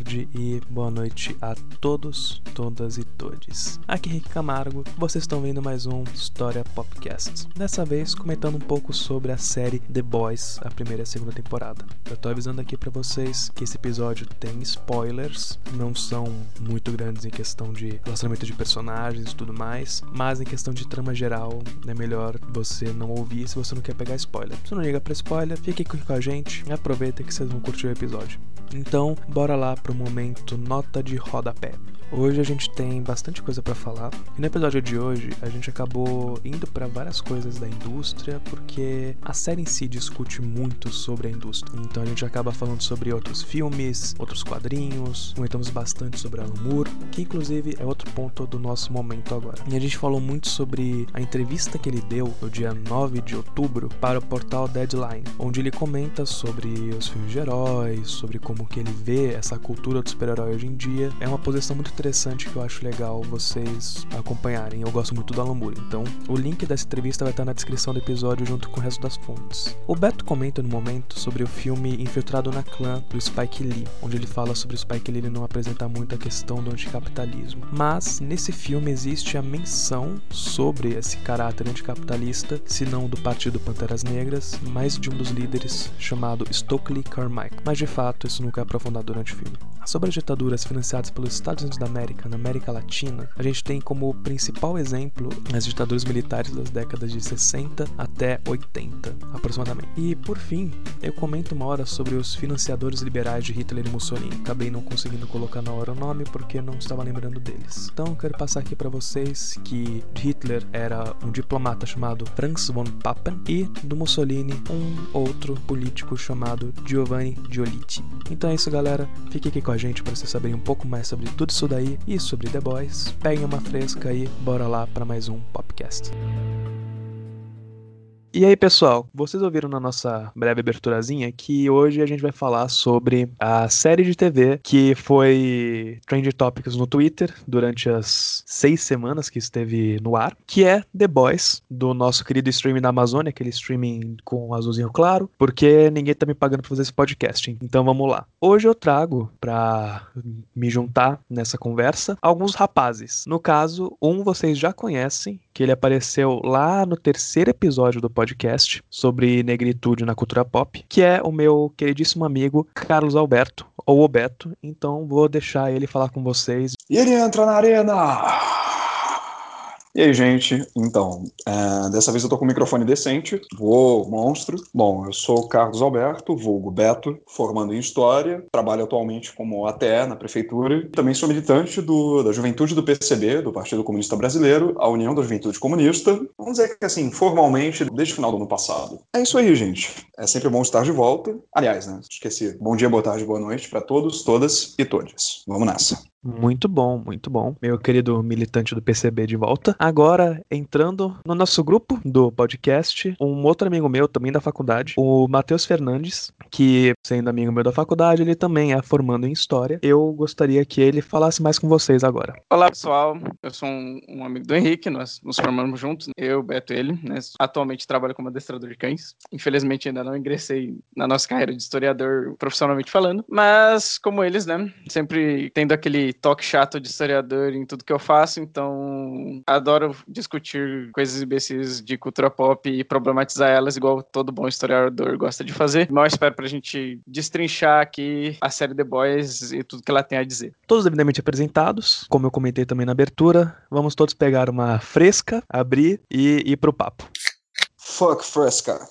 tarde e boa noite a todos, todas e todes. Aqui é Henrique Camargo, vocês estão vendo mais um História Popcast. Dessa vez comentando um pouco sobre a série The Boys, a primeira e a segunda temporada. Eu tô avisando aqui para vocês que esse episódio tem spoilers, não são muito grandes em questão de relacionamento de personagens e tudo mais, mas em questão de trama geral é melhor você não ouvir se você não quer pegar spoiler. Se não liga para spoiler, fique aqui com a gente e aproveita que vocês vão curtir o episódio. Então, bora lá pro momento nota de rodapé. Hoje a gente tem bastante coisa para falar. E no episódio de hoje a gente acabou indo para várias coisas da indústria, porque a série em si discute muito sobre a indústria. Então a gente acaba falando sobre outros filmes, outros quadrinhos, comentamos bastante sobre Alan Moore, que inclusive é outro ponto do nosso momento agora. E a gente falou muito sobre a entrevista que ele deu no dia 9 de outubro para o portal Deadline, onde ele comenta sobre os filmes de heróis, sobre como que ele vê essa cultura do super-herói hoje em dia. É uma posição muito interessante que eu acho legal vocês acompanharem. Eu gosto muito do Alan Moore, então o link dessa entrevista vai estar na descrição do episódio junto com o resto das fontes. O Beto comenta no momento sobre o filme Infiltrado na Clã do Spike Lee, onde ele fala sobre o Spike Lee não apresentar muito a questão do anticapitalismo. Mas nesse filme existe a menção sobre esse caráter anticapitalista, se não do Partido Panteras Negras, mas de um dos líderes chamado Stokely Carmichael. Mas de fato isso nunca é aprofundado durante o filme. Sobre as ditaduras financiadas pelos Estados Unidos da América na América Latina, a gente tem como principal exemplo as ditaduras militares das décadas de 60 até 80, aproximadamente. E por fim, eu comento uma hora sobre os financiadores liberais de Hitler e Mussolini. Acabei não conseguindo colocar na hora o nome porque não estava lembrando deles. Então, quero passar aqui para vocês que Hitler era um diplomata chamado Franz von Papen e do Mussolini um outro político chamado Giovanni Giolitti. Então é isso, galera. Fique aqui com a gente para vocês saberem um pouco mais sobre tudo isso daí e sobre The Boys. Peguem uma fresca e bora lá para mais um podcast. E aí, pessoal, vocês ouviram na nossa breve aberturazinha que hoje a gente vai falar sobre a série de TV que foi Trend Topics no Twitter durante as seis semanas que esteve no ar, que é The Boys, do nosso querido streaming da Amazônia, aquele streaming com azulzinho claro, porque ninguém tá me pagando pra fazer esse podcast. Então vamos lá. Hoje eu trago pra me juntar nessa conversa alguns rapazes. No caso, um vocês já conhecem, que ele apareceu lá no terceiro episódio do podcast sobre negritude na cultura pop, que é o meu queridíssimo amigo Carlos Alberto, ou Obeto. Então vou deixar ele falar com vocês. E ele entra na arena! E aí, gente? Então, é, dessa vez eu tô com um microfone decente, vou monstro. Bom, eu sou Carlos Alberto, vulgo Beto, formando em História, trabalho atualmente como ATE na Prefeitura. Também sou militante do, da Juventude do PCB, do Partido Comunista Brasileiro, a União da Juventude Comunista. Vamos dizer que, assim, formalmente, desde o final do ano passado. É isso aí, gente. É sempre bom estar de volta. Aliás, né? Esqueci. Bom dia, boa tarde, boa noite para todos, todas e todos. Vamos nessa. Muito bom, muito bom. Meu querido militante do PCB de volta. Agora, entrando no nosso grupo do podcast, um outro amigo meu, também da faculdade, o Matheus Fernandes, que, sendo amigo meu da faculdade, ele também é formando em História. Eu gostaria que ele falasse mais com vocês agora. Olá, pessoal. Eu sou um, um amigo do Henrique, nós nos formamos juntos, eu, Beto e ele. Né? Atualmente trabalho como adestrador de cães. Infelizmente, ainda não ingressei na nossa carreira de historiador profissionalmente falando, mas como eles, né, sempre tendo aquele toque chato de historiador em tudo que eu faço, então adoro discutir coisas imbecis de cultura pop e problematizar elas igual todo bom historiador gosta de fazer. Mal espero pra gente destrinchar aqui a série The Boys e tudo que ela tem a dizer. Todos devidamente apresentados, como eu comentei também na abertura, vamos todos pegar uma fresca, abrir e ir pro papo. Fuck fresca.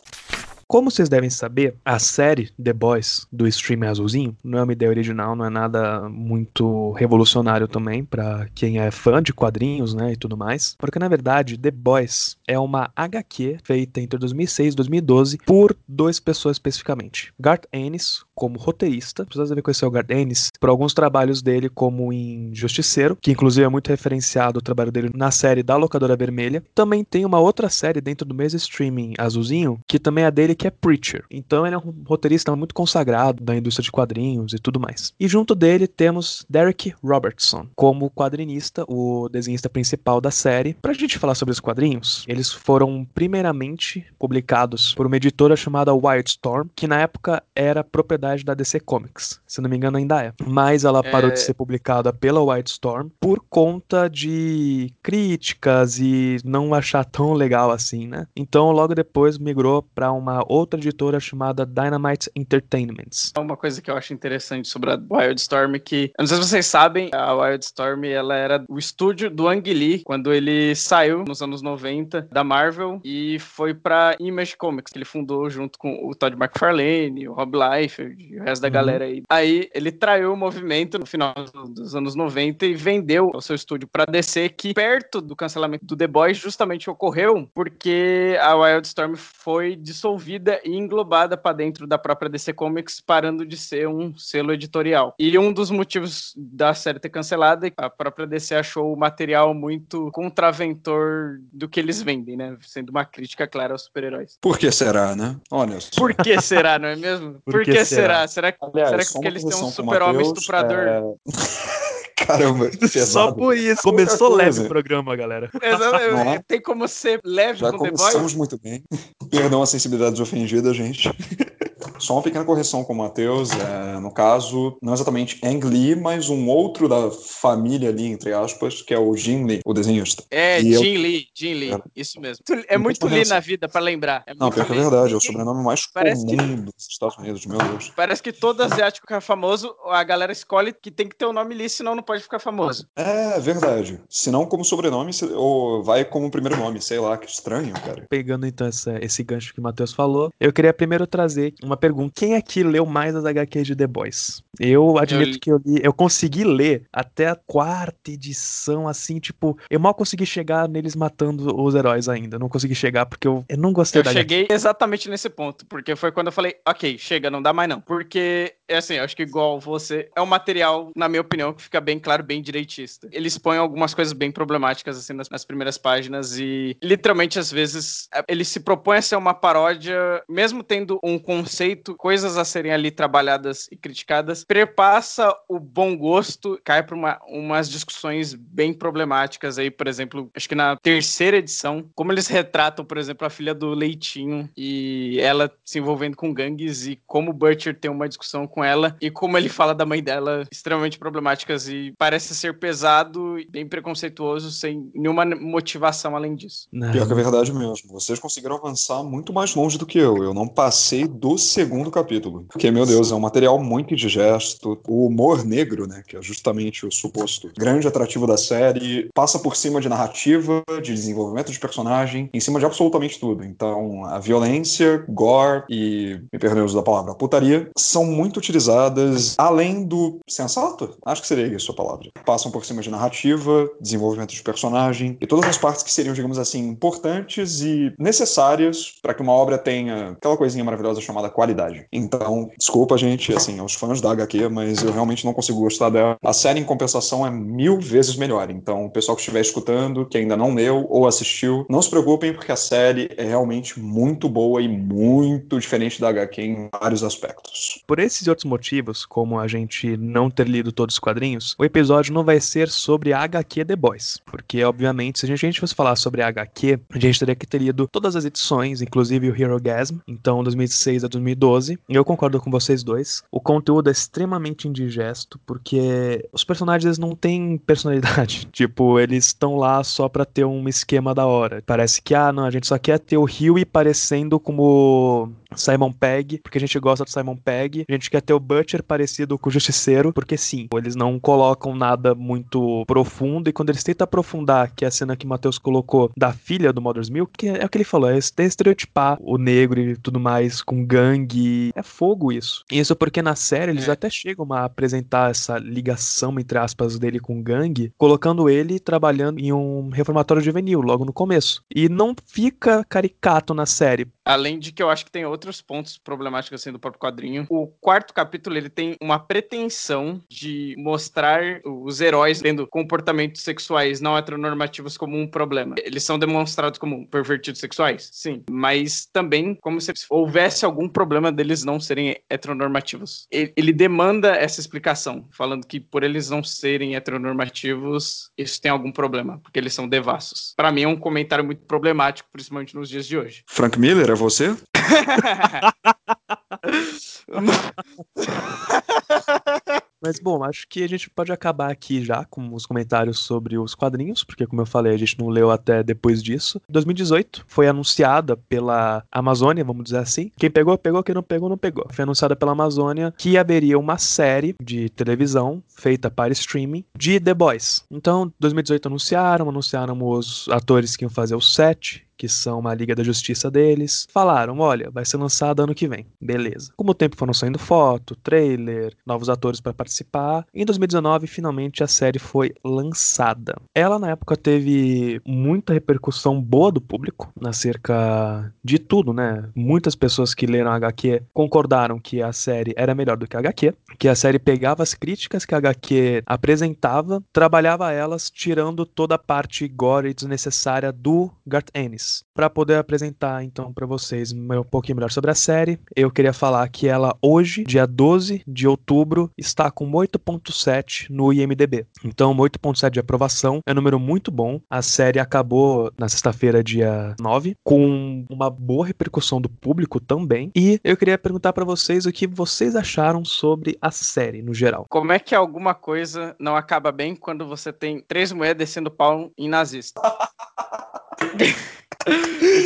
Como vocês devem saber, a série The Boys do stream azulzinho não é uma ideia original, não é nada muito revolucionário também para quem é fã de quadrinhos, né, e tudo mais. Porque na verdade, The Boys é uma HQ feita entre 2006 e 2012 por duas pessoas especificamente. Garth Ennis como roteirista, vocês devem conhecer o Garth Ennis por alguns trabalhos dele como em Justiceiro, que inclusive é muito referenciado o trabalho dele na série da Locadora Vermelha. Também tem uma outra série dentro do mesmo streaming azulzinho, que também é dele que é Preacher. Então ele é um roteirista muito consagrado da indústria de quadrinhos e tudo mais. E junto dele temos Derek Robertson como quadrinista, o desenhista principal da série. Pra gente falar sobre os quadrinhos, eles foram primeiramente publicados por uma editora chamada Wildstorm, que na época era propriedade propriedade da DC Comics. Se não me engano, ainda é. Mas ela parou É. de ser publicada pela Wildstorm por conta de críticas e não achar tão legal assim, né? Então, logo depois migrou para uma outra editora chamada Dynamite Entertainments. Uma coisa que eu acho interessante sobre a Wildstorm é que, eu não sei se vocês sabem, a Wildstorm ela era o estúdio do Ang Lee quando ele saiu nos anos 90 da Marvel e foi pra Image Comics, que ele fundou junto com o Todd McFarlane, o Rob Liefeld e o resto da Uhum. galera aí. Aí ele traiu o movimento no final dos anos 90 e vendeu o seu estúdio pra DC, que perto do cancelamento do The Boys justamente ocorreu porque a Wildstorm foi dissolvida e englobada pra dentro da própria DC Comics, parando de ser um selo editorial. E um dos motivos da série ter cancelado é que a própria DC achou o material muito contraventor do que eles vendem, né? Sendo uma crítica clara aos super-heróis. Por que será, né? Olha só. Por que será, não é mesmo? Por Por, que que, será? Será? Será que, Aliás, será que só porque eles têm um super-homem estuprador? é- Caramba, Só pesado. por isso. Começou leve o programa, galera. Exatamente. É? Tem como ser leve Já com The Boys? começamos muito bem. Perdão a sensibilidade ofendida, gente. Só uma pequena correção com o Matheus. é, no caso, não exatamente Ang Lee, mas um outro da família ali, entre aspas, que é o Jim Lee, o desenhista. É, E eu- Lee, Jim Lee, Cara. isso mesmo. É Não muito tem Lee na vida, pra lembrar. É Não, pior que é verdade, é o sobrenome mais Parece que- comum dos Estados Unidos, meu Deus. Parece que todo asiático que é famoso, a galera escolhe que tem que ter o nome Lee, senão não pode ficar famoso. É verdade. Se não como sobrenome, ou vai como primeiro nome, sei lá, que estranho, cara. Pegando então essa- esse gancho que o Matheus falou, eu queria primeiro trazer uma pergunta. Quem aqui leu mais as HQs de The Boys? Eu admito li. que eu li, eu consegui ler até a quarta edição, assim, tipo, eu mal consegui chegar neles matando os heróis ainda. Não consegui chegar porque eu, eu não gostei Eu da cheguei exatamente nesse ponto, porque foi quando eu falei, ok, chega, não dá mais não. Porque, é assim, eu acho que igual você, é um material, na minha opinião, que fica bem claro, bem direitista. Eles põem algumas coisas bem problemáticas, assim, nas, nas primeiras páginas e, literalmente, às vezes, é, ele se propõe a ser uma paródia, mesmo tendo um conceito, coisas a serem ali trabalhadas e criticadas, perpassa o bom gosto, cai para uma, umas discussões bem problemáticas aí, por exemplo, acho que na terceira edição, como eles retratam, por exemplo, a filha do Leitinho e ela se envolvendo com gangues e como o Butcher tem uma discussão com ela e como ele fala da mãe dela, extremamente problemáticas e parece ser pesado e bem preconceituoso, sem nenhuma motivação além disso. Não. Pior que é verdade mesmo. Vocês conseguiram avançar muito mais longe do que eu. Eu não passei do segundo capítulo. Porque, meu Deus, é um material muito indigesto. O humor negro, né? Que é justamente o suposto grande atrativo da série, passa por cima de narrativa, de desenvolvimento de personagem, em cima de absolutamente tudo. Então, a violência, gore e, me perdoe o uso da palavra, putaria, são muito utilizadas além do sensato. Acho que seria isso a palavra. Passam por cima de narrativa, desenvolvimento de personagem e todas as partes que seriam, digamos assim, importantes e necessárias para que uma obra tenha aquela coisinha maravilhosa chamada qualidade. Então, desculpa, gente, assim, aos fãs da HQ, mas eu realmente não consigo gostar dela. A série, em compensação, é mil vezes melhor. Então, o pessoal que estiver escutando, que ainda não leu ou assistiu, não se preocupem, porque a série é realmente muito boa e muito diferente da HQ em vários aspectos. Por esses e outros motivos, como a gente não ter lido todos os quadrinhos, o episódio não vai ser sobre a HQ The Boys. Porque, obviamente, se a gente, fosse falar sobre a HQ, a gente teria que ter lido todas as edições, inclusive o Hero Gasm, então 2006 a 2012. E eu concordo com vocês dois. O conteúdo é extremamente indigesto, porque os personagens eles não têm personalidade. tipo, eles estão lá só pra ter um esquema da hora. Parece que, ah, não, a gente só quer ter o Huey parecendo como Simon Pegg, porque a gente gosta do Simon Pegg. A gente quer ter o Butcher parecido com o Justiceiro, porque sim, eles não colocam nada muito profundo. E quando eles tentam aprofundar, que é a cena que o Matheus colocou da filha do Mother's Milk, que é o que ele falou, é estereotipar o negro e tudo mais com gangue. É fogo isso. Isso porque na série eles É. até chegam a apresentar essa ligação, entre aspas, dele com gangue, colocando ele trabalhando em um reformatório juvenil logo no começo. E não fica caricato na série. Além de que eu acho que tem outros pontos problemáticos assim do próprio quadrinho. O quarto capítulo ele tem uma pretensão de mostrar os heróis tendo comportamentos sexuais não heteronormativos como um problema. Eles são demonstrados como pervertidos sexuais, sim, mas também como se houvesse algum problema deles não serem heteronormativos. Ele, ele demanda essa explicação, falando que por eles não serem heteronormativos, isso tem algum problema, porque eles são devassos. Pra mim é um comentário muito problemático, principalmente nos dias de hoje. Frank Miller, é você? Mas bom, acho que a gente pode acabar aqui já com os comentários sobre os quadrinhos, porque como eu falei, a gente não leu até depois disso. 2018 foi anunciada pela Amazônia, vamos dizer assim. Quem pegou, pegou, quem não pegou, não pegou. Foi anunciada pela Amazônia que haveria uma série de televisão feita para streaming de The Boys. Então, 2018 anunciaram, anunciaram os atores que iam fazer o set, que são uma Liga da Justiça deles, falaram: olha, vai ser lançado ano que vem. Beleza. Como o tempo foram saindo foto, trailer, novos atores para participar, em 2019 finalmente a série foi lançada. Ela na época teve muita repercussão boa do público, acerca de tudo, né? Muitas pessoas que leram a HQ concordaram que a série era melhor do que a HQ, que a série pegava as críticas que a HQ apresentava, trabalhava elas tirando toda a parte gore e desnecessária do Garth Ennis para poder apresentar então para vocês um pouquinho melhor sobre a série, eu queria falar que ela hoje, dia 12 de outubro, está com 8.7 no IMDb. Então, 8.7 de aprovação é um número muito bom. A série acabou na sexta-feira, dia 9, com uma boa repercussão do público também. E eu queria perguntar para vocês o que vocês acharam sobre a série no geral. Como é que alguma coisa não acaba bem quando você tem três mulheres descendo pau em nazista?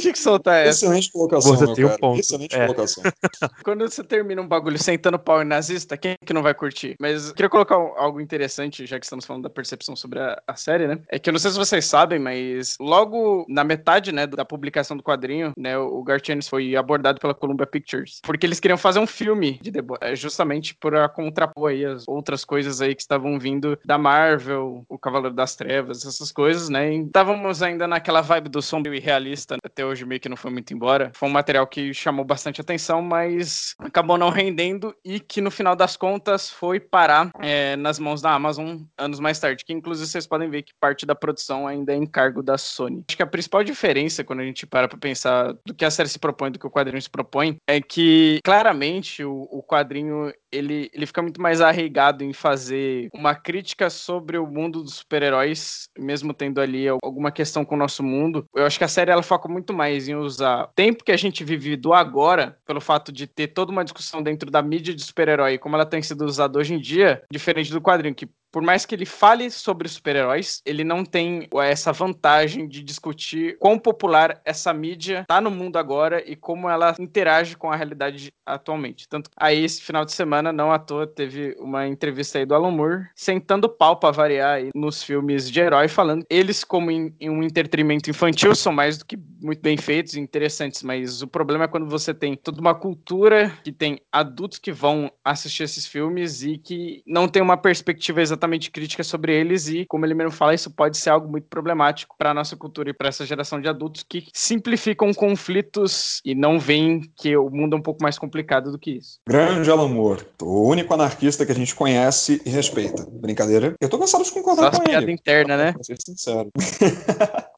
Tinha que soltar essa. Excelente colocação. Você tem um ponto. Excelente É. colocação. Quando você termina um bagulho sentando pau em nazista, quem que não vai curtir? Mas eu queria colocar algo interessante, já que estamos falando da percepção sobre a, a série, né? É que eu não sei se vocês sabem, mas logo na metade, né, da publicação do quadrinho, né, o Garth Ennis foi abordado pela Columbia Pictures, porque eles queriam fazer um filme de The Boys, é, justamente para contrapor aí as outras coisas aí que estavam vindo da Marvel, o Cavaleiro das Trevas, essas coisas, né? E estávamos ainda naquela vibe do sombrio e realista, até hoje meio que não foi muito embora. Foi um material que chamou bastante atenção, mas acabou não rendendo e que no final das contas foi parar é, nas mãos da Amazon anos mais tarde, que inclusive vocês podem ver que parte da produção ainda é em cargo da Sony. Acho que a principal diferença quando a gente para pra pensar do que a série se propõe, do que o quadrinho se propõe, é que claramente o, o quadrinho ele, ele fica muito mais arraigado em fazer uma crítica sobre o mundo dos super-heróis, mesmo tendo ali alguma questão com o nosso mundo. Eu acho que a série ela foca muito mais em usar o tempo que a gente vive do agora, pelo fato de ter toda uma discussão dentro da mídia de super-herói, como ela tem sido usada hoje em dia, diferente do quadrinho, que por mais que ele fale sobre super-heróis, ele não tem essa vantagem de discutir quão popular essa mídia tá no mundo agora e como ela interage com a realidade atualmente. Tanto aí, esse final de semana, não à toa, teve uma entrevista aí do Alan Moore, sentando pau pra variar nos filmes de herói, falando eles, como em, em um entretenimento infantil, são mais do que muito bem feitos e interessantes, mas o problema é quando você tem toda uma cultura que tem adultos que vão assistir esses filmes e que não tem uma perspectiva exatamente crítica sobre eles e, como ele mesmo fala, isso pode ser algo muito problemático para nossa cultura e para essa geração de adultos que simplificam conflitos e não veem que o mundo é um pouco mais complicado do que isso. Grande Alan Moore, o único anarquista que a gente conhece e respeita. Brincadeira? Eu tô cansado de concordar Só com ele. internas, né? Pra ser sincero.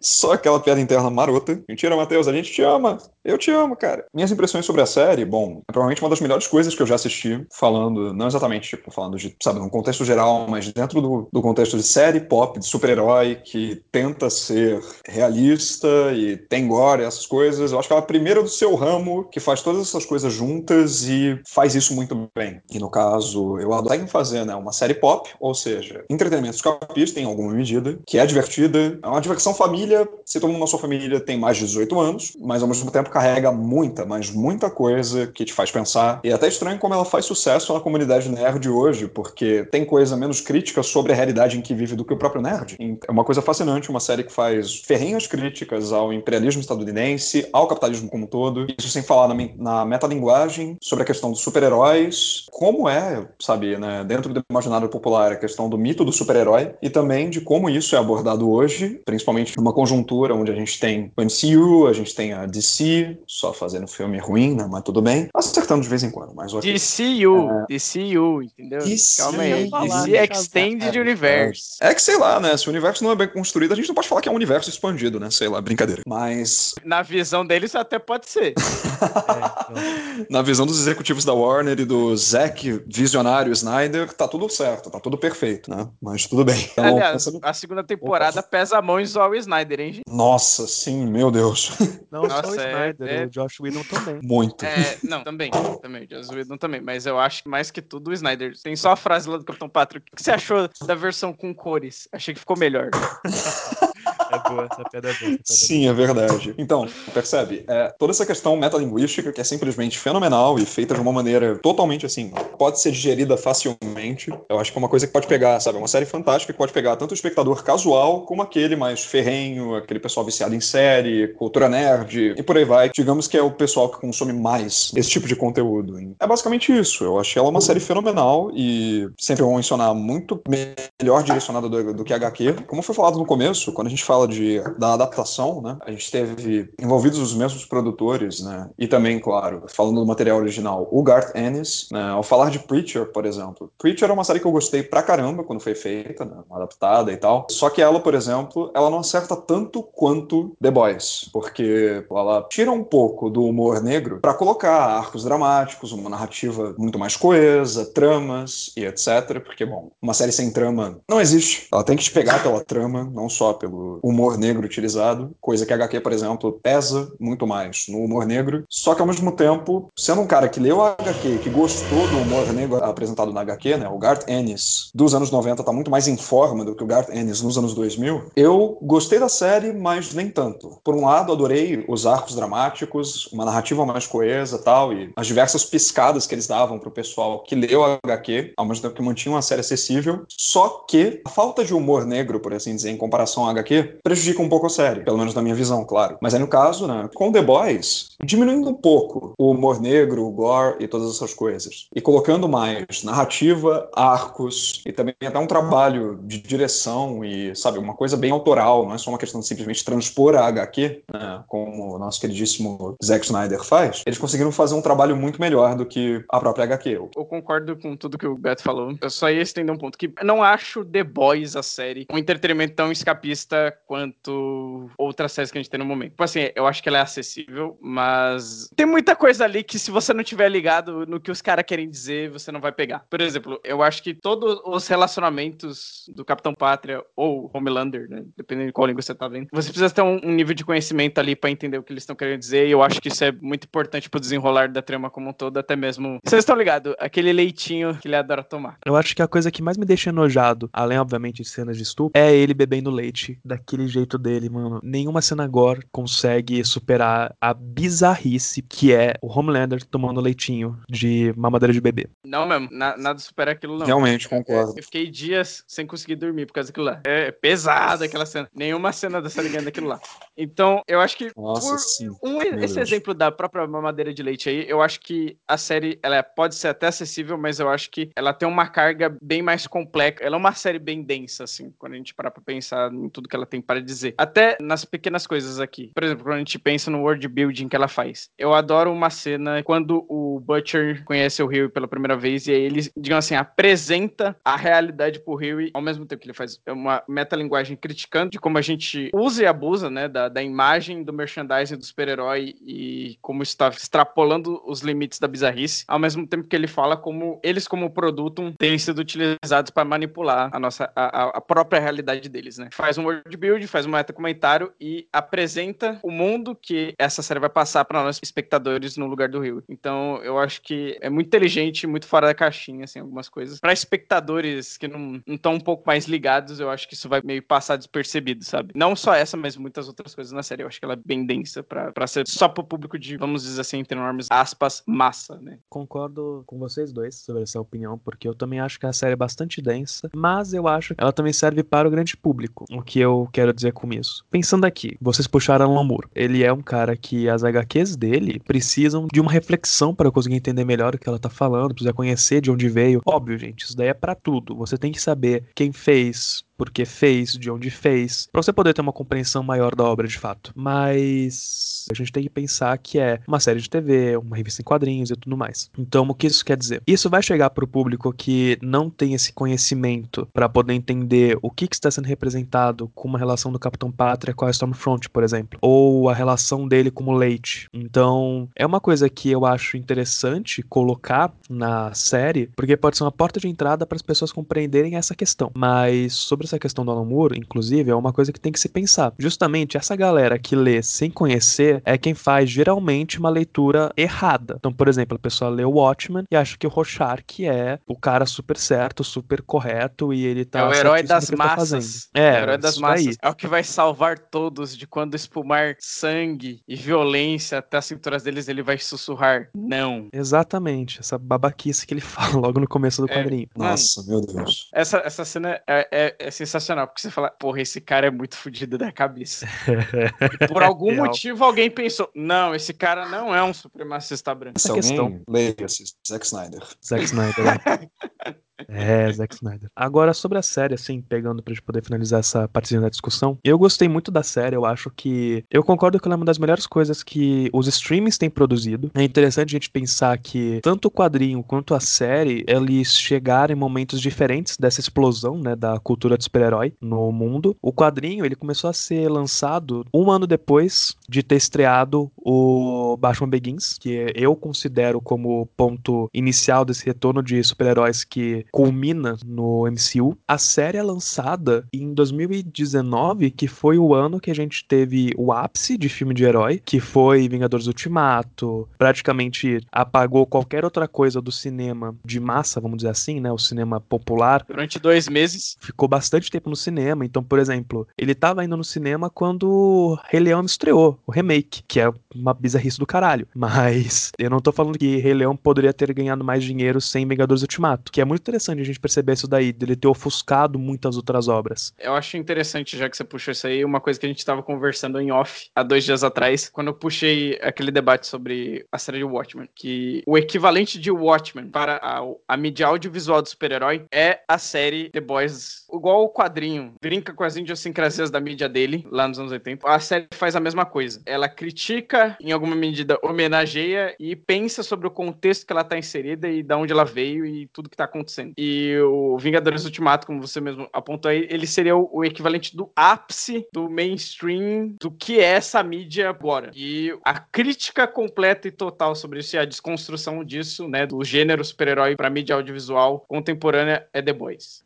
Só aquela piada interna marota. Mentira, Matheus, a gente te ama. Eu te amo, cara. Minhas impressões sobre a série, bom, é provavelmente uma das melhores coisas que eu já assisti, falando, não exatamente, tipo, falando de, sabe, num contexto geral, mas dentro do, do contexto de série pop, de super-herói, que tenta ser realista e tem gore, essas coisas. Eu acho que ela é a primeira do seu ramo que faz todas essas coisas juntas e faz isso muito bem. E no caso, eu adoro fazer, né, uma série pop, ou seja, entretenimento escapista em alguma medida, que é divertida, é uma diversão família, se todo mundo na sua família tem mais de 18 anos, mas ao mesmo tempo carrega muita, mas muita coisa que te faz pensar. E é até estranho como ela faz sucesso na comunidade nerd hoje, porque tem coisa menos crítica sobre a realidade em que vive do que o próprio nerd. É uma coisa fascinante, uma série que faz ferrenhas críticas ao imperialismo estadunidense, ao capitalismo como um todo, isso sem falar na, na metalinguagem sobre a questão dos super-heróis, como é, sabe, né, dentro do imaginário popular, a questão do mito do super-herói, e também de como isso é abordado hoje, principalmente numa conjuntura onde a gente tem o MCU, a gente tem a DC, só fazendo filme ruim, né? Mas tudo bem. Acertando de vez em quando, mas ok. DCU, DCU, entendeu? DC, Calma aí. DC deixa eu Extended ver. Universe. É que sei lá, né? Se o universo não é bem construído, a gente não pode falar que é um universo expandido, né? Sei lá, brincadeira. Mas Na visão deles até pode ser. É, na visão dos executivos da Warner e do Zack visionário Snyder, tá tudo certo, tá tudo perfeito, né? Mas tudo bem. Então, Aliás, pensando- a segunda temporada pesa a mão em zoar o Snyder, hein, gente? Nossa, sim, meu Deus. Não só o Nossa, é- Snyder, é- o Josh Whedon também. Muito. É, não, também, também, o Joss Whedon também, mas eu acho que mais que tudo o Snyder. Tem só a frase lá do Capitão Patrick. O que você achou da versão com cores? Achei que ficou melhor. É boa, essa piada é boa. Sim, é verdade. Então, percebe? É, toda essa questão metalinguística que é simplesmente fenomenal e feita de uma maneira totalmente assim, pode ser digerida facilmente. Eu acho que é uma coisa que pode pegar, sabe? É uma série fantástica que pode pegar tanto o espectador casual como aquele mais ferrenho, aquele pessoal viciado em série, cultura nerd e por aí vai. Digamos que é o pessoal que consome mais esse tipo de conteúdo. É basicamente isso. Eu achei ela uma série fenomenal e sempre vou mencionar muito melhor direcionada do, do que HQ. Como foi falado no começo, quando a gente fala de, da adaptação, né? A gente teve envolvidos os mesmos produtores, né? E também, claro, falando do material original, o Garth Ennis, né? Ao falar de Preacher, por exemplo. Preacher é uma série que eu gostei pra caramba quando foi feita, né? Adaptada e tal. Só que ela, por exemplo, ela não acerta tanto quanto The Boys, porque ela tira um pouco do humor negro pra colocar arcos dramáticos, uma narrativa muito mais coesa, tramas e etc. Porque, bom, uma série sem trama não existe. Ela tem que te pegar pela trama, não só pelo humor negro utilizado, coisa que a HQ, por exemplo, pesa muito mais no humor negro. Só que ao mesmo tempo, sendo um cara que leu a HQ, que gostou do humor negro apresentado na HQ, né, o Garth Ennis dos anos 90 tá muito mais em forma do que o Garth Ennis nos anos 2000. Eu gostei da série, mas nem tanto. Por um lado, adorei os arcos dramáticos, uma narrativa mais coesa, tal, e as diversas piscadas que eles davam pro pessoal que leu a HQ, ao mesmo tempo que mantinha uma série acessível. Só que a falta de humor negro, por assim dizer, em comparação à HQ, prejudica um pouco a série, pelo menos na minha visão, claro. Mas aí no caso, né, com The Boys, diminuindo um pouco o humor negro, o gore e todas essas coisas, e colocando mais narrativa, arcos e também até um trabalho de direção e, sabe, uma coisa bem autoral, não é só uma questão de simplesmente transpor a HQ, né, como o nosso queridíssimo Zack Snyder faz, eles conseguiram fazer um trabalho muito melhor do que a própria HQ. Eu concordo com tudo que o Beto falou. Eu só ia estender um ponto que não acho The Boys a série um entretenimento tão escapista quanto outras séries que a gente tem no momento. Tipo assim, eu acho que ela é acessível, mas tem muita coisa ali que se você não tiver ligado no que os caras querem dizer, você não vai pegar. Por exemplo, eu acho que todos os relacionamentos do Capitão Pátria ou Homelander, né, dependendo de qual língua você tá vendo, você precisa ter um, nível de conhecimento ali pra entender o que eles estão querendo dizer, e eu acho que isso é muito importante pro desenrolar da trama como um todo, até mesmo. Vocês estão ligados? Aquele leitinho que ele adora tomar. Eu acho que a coisa que mais me deixa enojado, além, obviamente, de cenas de estupro, é ele bebendo leite daquele jeito dele, mano. Nenhuma cena gore consegue superar a bizarrice que é o Homelander tomando leitinho de mamadeira de bebê. Não mesmo, na- nada supera aquilo não. Realmente, concordo. Eu fiquei dias sem conseguir dormir por causa daquilo lá. É pesada aquela cena. Nenhuma cena dessa ligando daquilo lá. Então, eu acho que Nossa, por sim. um, esse Deus. exemplo da própria mamadeira de leite aí, eu acho que a série ela pode ser até acessível, mas eu acho que ela tem uma carga bem mais complexa. Ela é uma série bem densa, assim, quando a gente parar pra pensar em tudo que ela tem para dizer. Até nas pequenas coisas aqui. Por exemplo, quando a gente pensa no world building que ela faz. Eu adoro uma cena quando o Butcher conhece o Rio pela primeira vez e aí ele, digamos assim, apresenta a realidade pro Rio ao mesmo tempo que ele faz uma metalinguagem criticando de como a gente usa e abusa, né, da, da imagem do merchandising do super-herói e como está extrapolando os limites da bizarrice, ao mesmo tempo que ele fala como eles como produto têm sido utilizados para manipular a nossa a, a- própria realidade deles, né? Faz um world build, faz um meta-comentário e apresenta o mundo que essa série vai passar para nós espectadores no lugar do Rio. Então, eu acho que é muito inteligente, muito fora da caixinha, assim, algumas coisas. Para espectadores que não estão um pouco mais ligados, eu acho que isso vai meio passar despercebido, sabe? Não só essa, mas muitas outras coisas na série. Eu acho que ela é bem densa pra ser só pro público de, vamos dizer assim, entre enormes aspas, massa, né? Concordo com vocês dois sobre essa opinião, porque eu também acho que a série é bastante densa, mas eu acho que ela também serve para o grande público. O que eu quero dizer com isso? Pensando aqui, vocês puxaram Alan Moore. Ele é um cara que as HQs dele precisam de uma reflexão para conseguir entender melhor o que ela tá falando, precisa conhecer de onde veio. Óbvio, gente, isso daí é para tudo. Você tem que saber quem fez, por que fez, de onde fez, pra você poder ter uma compreensão maior da obra de fato. Mas a gente tem que pensar que é uma série de TV, uma revista em quadrinhos e tudo mais. Então, o que isso quer dizer? Isso vai chegar pro público que não tem esse conhecimento pra poder entender o que, que está sendo representado com uma relação do Capitão Pátria com a Stormfront, por exemplo, ou a relação dele com o Leite. Então, é uma coisa que eu acho interessante colocar na série, porque pode ser uma porta de entrada para as pessoas compreenderem essa questão. Mas sobre essa questão do Alan Moore, inclusive, é uma coisa que tem que se pensar. Justamente essa galera que lê sem conhecer é quem faz geralmente uma leitura errada. Então, por exemplo, a pessoa lê o Watchmen e acha que o Rorschach é o cara super certo, super correto e ele tá. É o herói das tá massas. É, o herói das massas. daí. É o que vai salvar todos de quando espumar sangue e violência até as cinturas deles, ele vai sussurrar. Não. Exatamente, essa babaquice que ele fala logo no começo do É. quadrinho. Mano, Nossa, meu Deus. Essa, essa cena é, é- é sensacional, porque você fala, porra, esse cara é muito fodido da cabeça. E por algum motivo alguém pensou, não, esse cara não é um supremacista branco. Se questão. alguém leia-se, Zack Snyder. Zack Snyder. É, Zack Snyder. Agora, sobre a série, assim, pegando pra gente poder finalizar essa partezinha da discussão, eu gostei muito da série, eu acho que. Eu concordo que ela é uma das melhores coisas que os streamings têm produzido. É interessante a gente pensar que tanto o quadrinho quanto a série, eles chegaram em momentos diferentes dessa explosão, né, da cultura de super-herói no mundo. O quadrinho, ele começou a ser lançado um ano depois de ter estreado o Batman Begins, que eu considero como ponto inicial desse retorno de super-heróis que culmina no MCU. A série é lançada em 2019, que foi o ano que a gente teve o ápice de filme de herói, que foi Vingadores Ultimato, praticamente apagou qualquer outra coisa do cinema de massa, vamos dizer assim, né, o cinema popular, Durante dois meses, ficou bastante tempo no cinema. Então, por exemplo, ele tava indo no cinema quando Rei Leão estreou, o remake, que é uma bizarrice do caralho. Mas eu não tô falando que Rei Leão poderia ter ganhado mais dinheiro sem Vingadores Ultimato, que é muito interessante a gente perceber isso daí, dele ter ofuscado muitas outras obras. eu acho interessante, já que você puxou isso aí, uma coisa que a gente tava conversando em off há dois dias atrás, quando eu puxei aquele debate sobre a série de Watchmen, que o equivalente de Watchmen para a, a mídia audiovisual do super-herói é a série The Boys, igual o quadrinho, brinca com as idiosincrasias da mídia dele, lá nos anos 80. A série faz a mesma coisa. Ela critica, em alguma medida, homenageia e pensa sobre o contexto que ela tá inserida e da onde ela veio e tudo que tá acontecendo. E o Vingadores Ultimato, como você mesmo apontou aí, ele seria o, equivalente do ápice do mainstream do que é essa mídia agora. E a crítica completa e total sobre isso e a desconstrução disso, né, do gênero super-herói pra mídia audiovisual contemporânea é The Boys.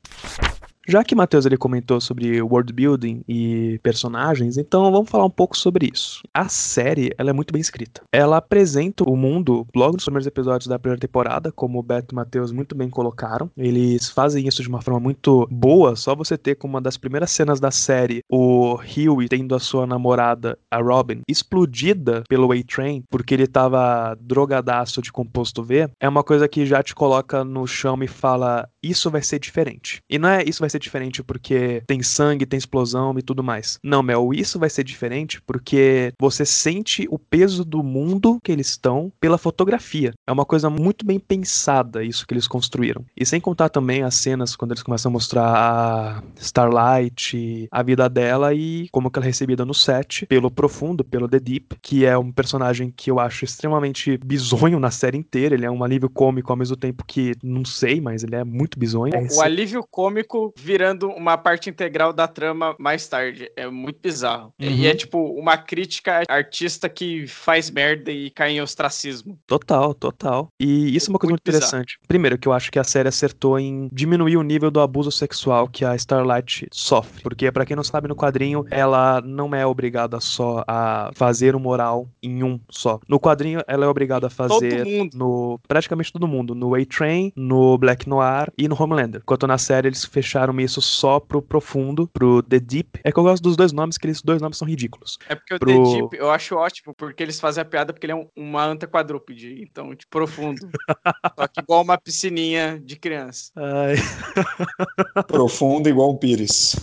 Já que Matheus ele comentou sobre world building e personagens, então vamos falar um pouco sobre isso. A série, ela é muito bem escrita. Ela apresenta o mundo logo nos primeiros episódios da primeira temporada, como o Beto e Matheus muito bem colocaram. Eles fazem isso de uma forma muito boa, só você ter como uma das primeiras cenas da série o Huey tendo a sua namorada, a Robin, explodida pelo A-Train, porque ele tava drogadaço de composto V, é uma coisa que já te coloca no chão e fala: Isso vai ser diferente. E não é isso vai ser diferente porque tem sangue, tem explosão e tudo mais. Não, Mel, isso vai ser diferente porque você sente o peso do mundo que eles estão pela fotografia. É uma coisa muito bem pensada isso que eles construíram. E sem contar também as cenas quando eles começam a mostrar a Starlight, a vida dela e como que ela é recebida no set pelo Profundo, pelo The Deep, que é um personagem que eu acho extremamente bizonho na série inteira. Ele é um alívio cômico ao mesmo tempo que não sei, mas ele é muito bizonho. O alívio cômico virando uma parte integral da trama mais tarde. É muito bizarro. Uhum. E é tipo uma crítica artista que faz merda e cai em ostracismo. Total, total. E isso é uma coisa Muito muito, interessante. Primeiro, que eu acho que a série acertou em diminuir o nível do abuso sexual que a Starlight sofre. Porque, pra quem não sabe, no quadrinho, ela não é obrigada só a fazer o moral em um só. No quadrinho, ela é obrigada a fazer Todo mundo. no praticamente todo mundo, no A-Train, no Black Noir e no Homelander. Enquanto na série eles fecharam isso só pro profundo, pro The Deep. É que eu gosto dos dois nomes, que eles dois nomes são ridículos. É porque o Pro- The Deep eu acho ótimo, porque eles fazem a piada porque ele é um- uma anta quadrúpede, então, tipo, profundo. Só que igual uma piscininha de criança. Ai, Profundo igual um pires.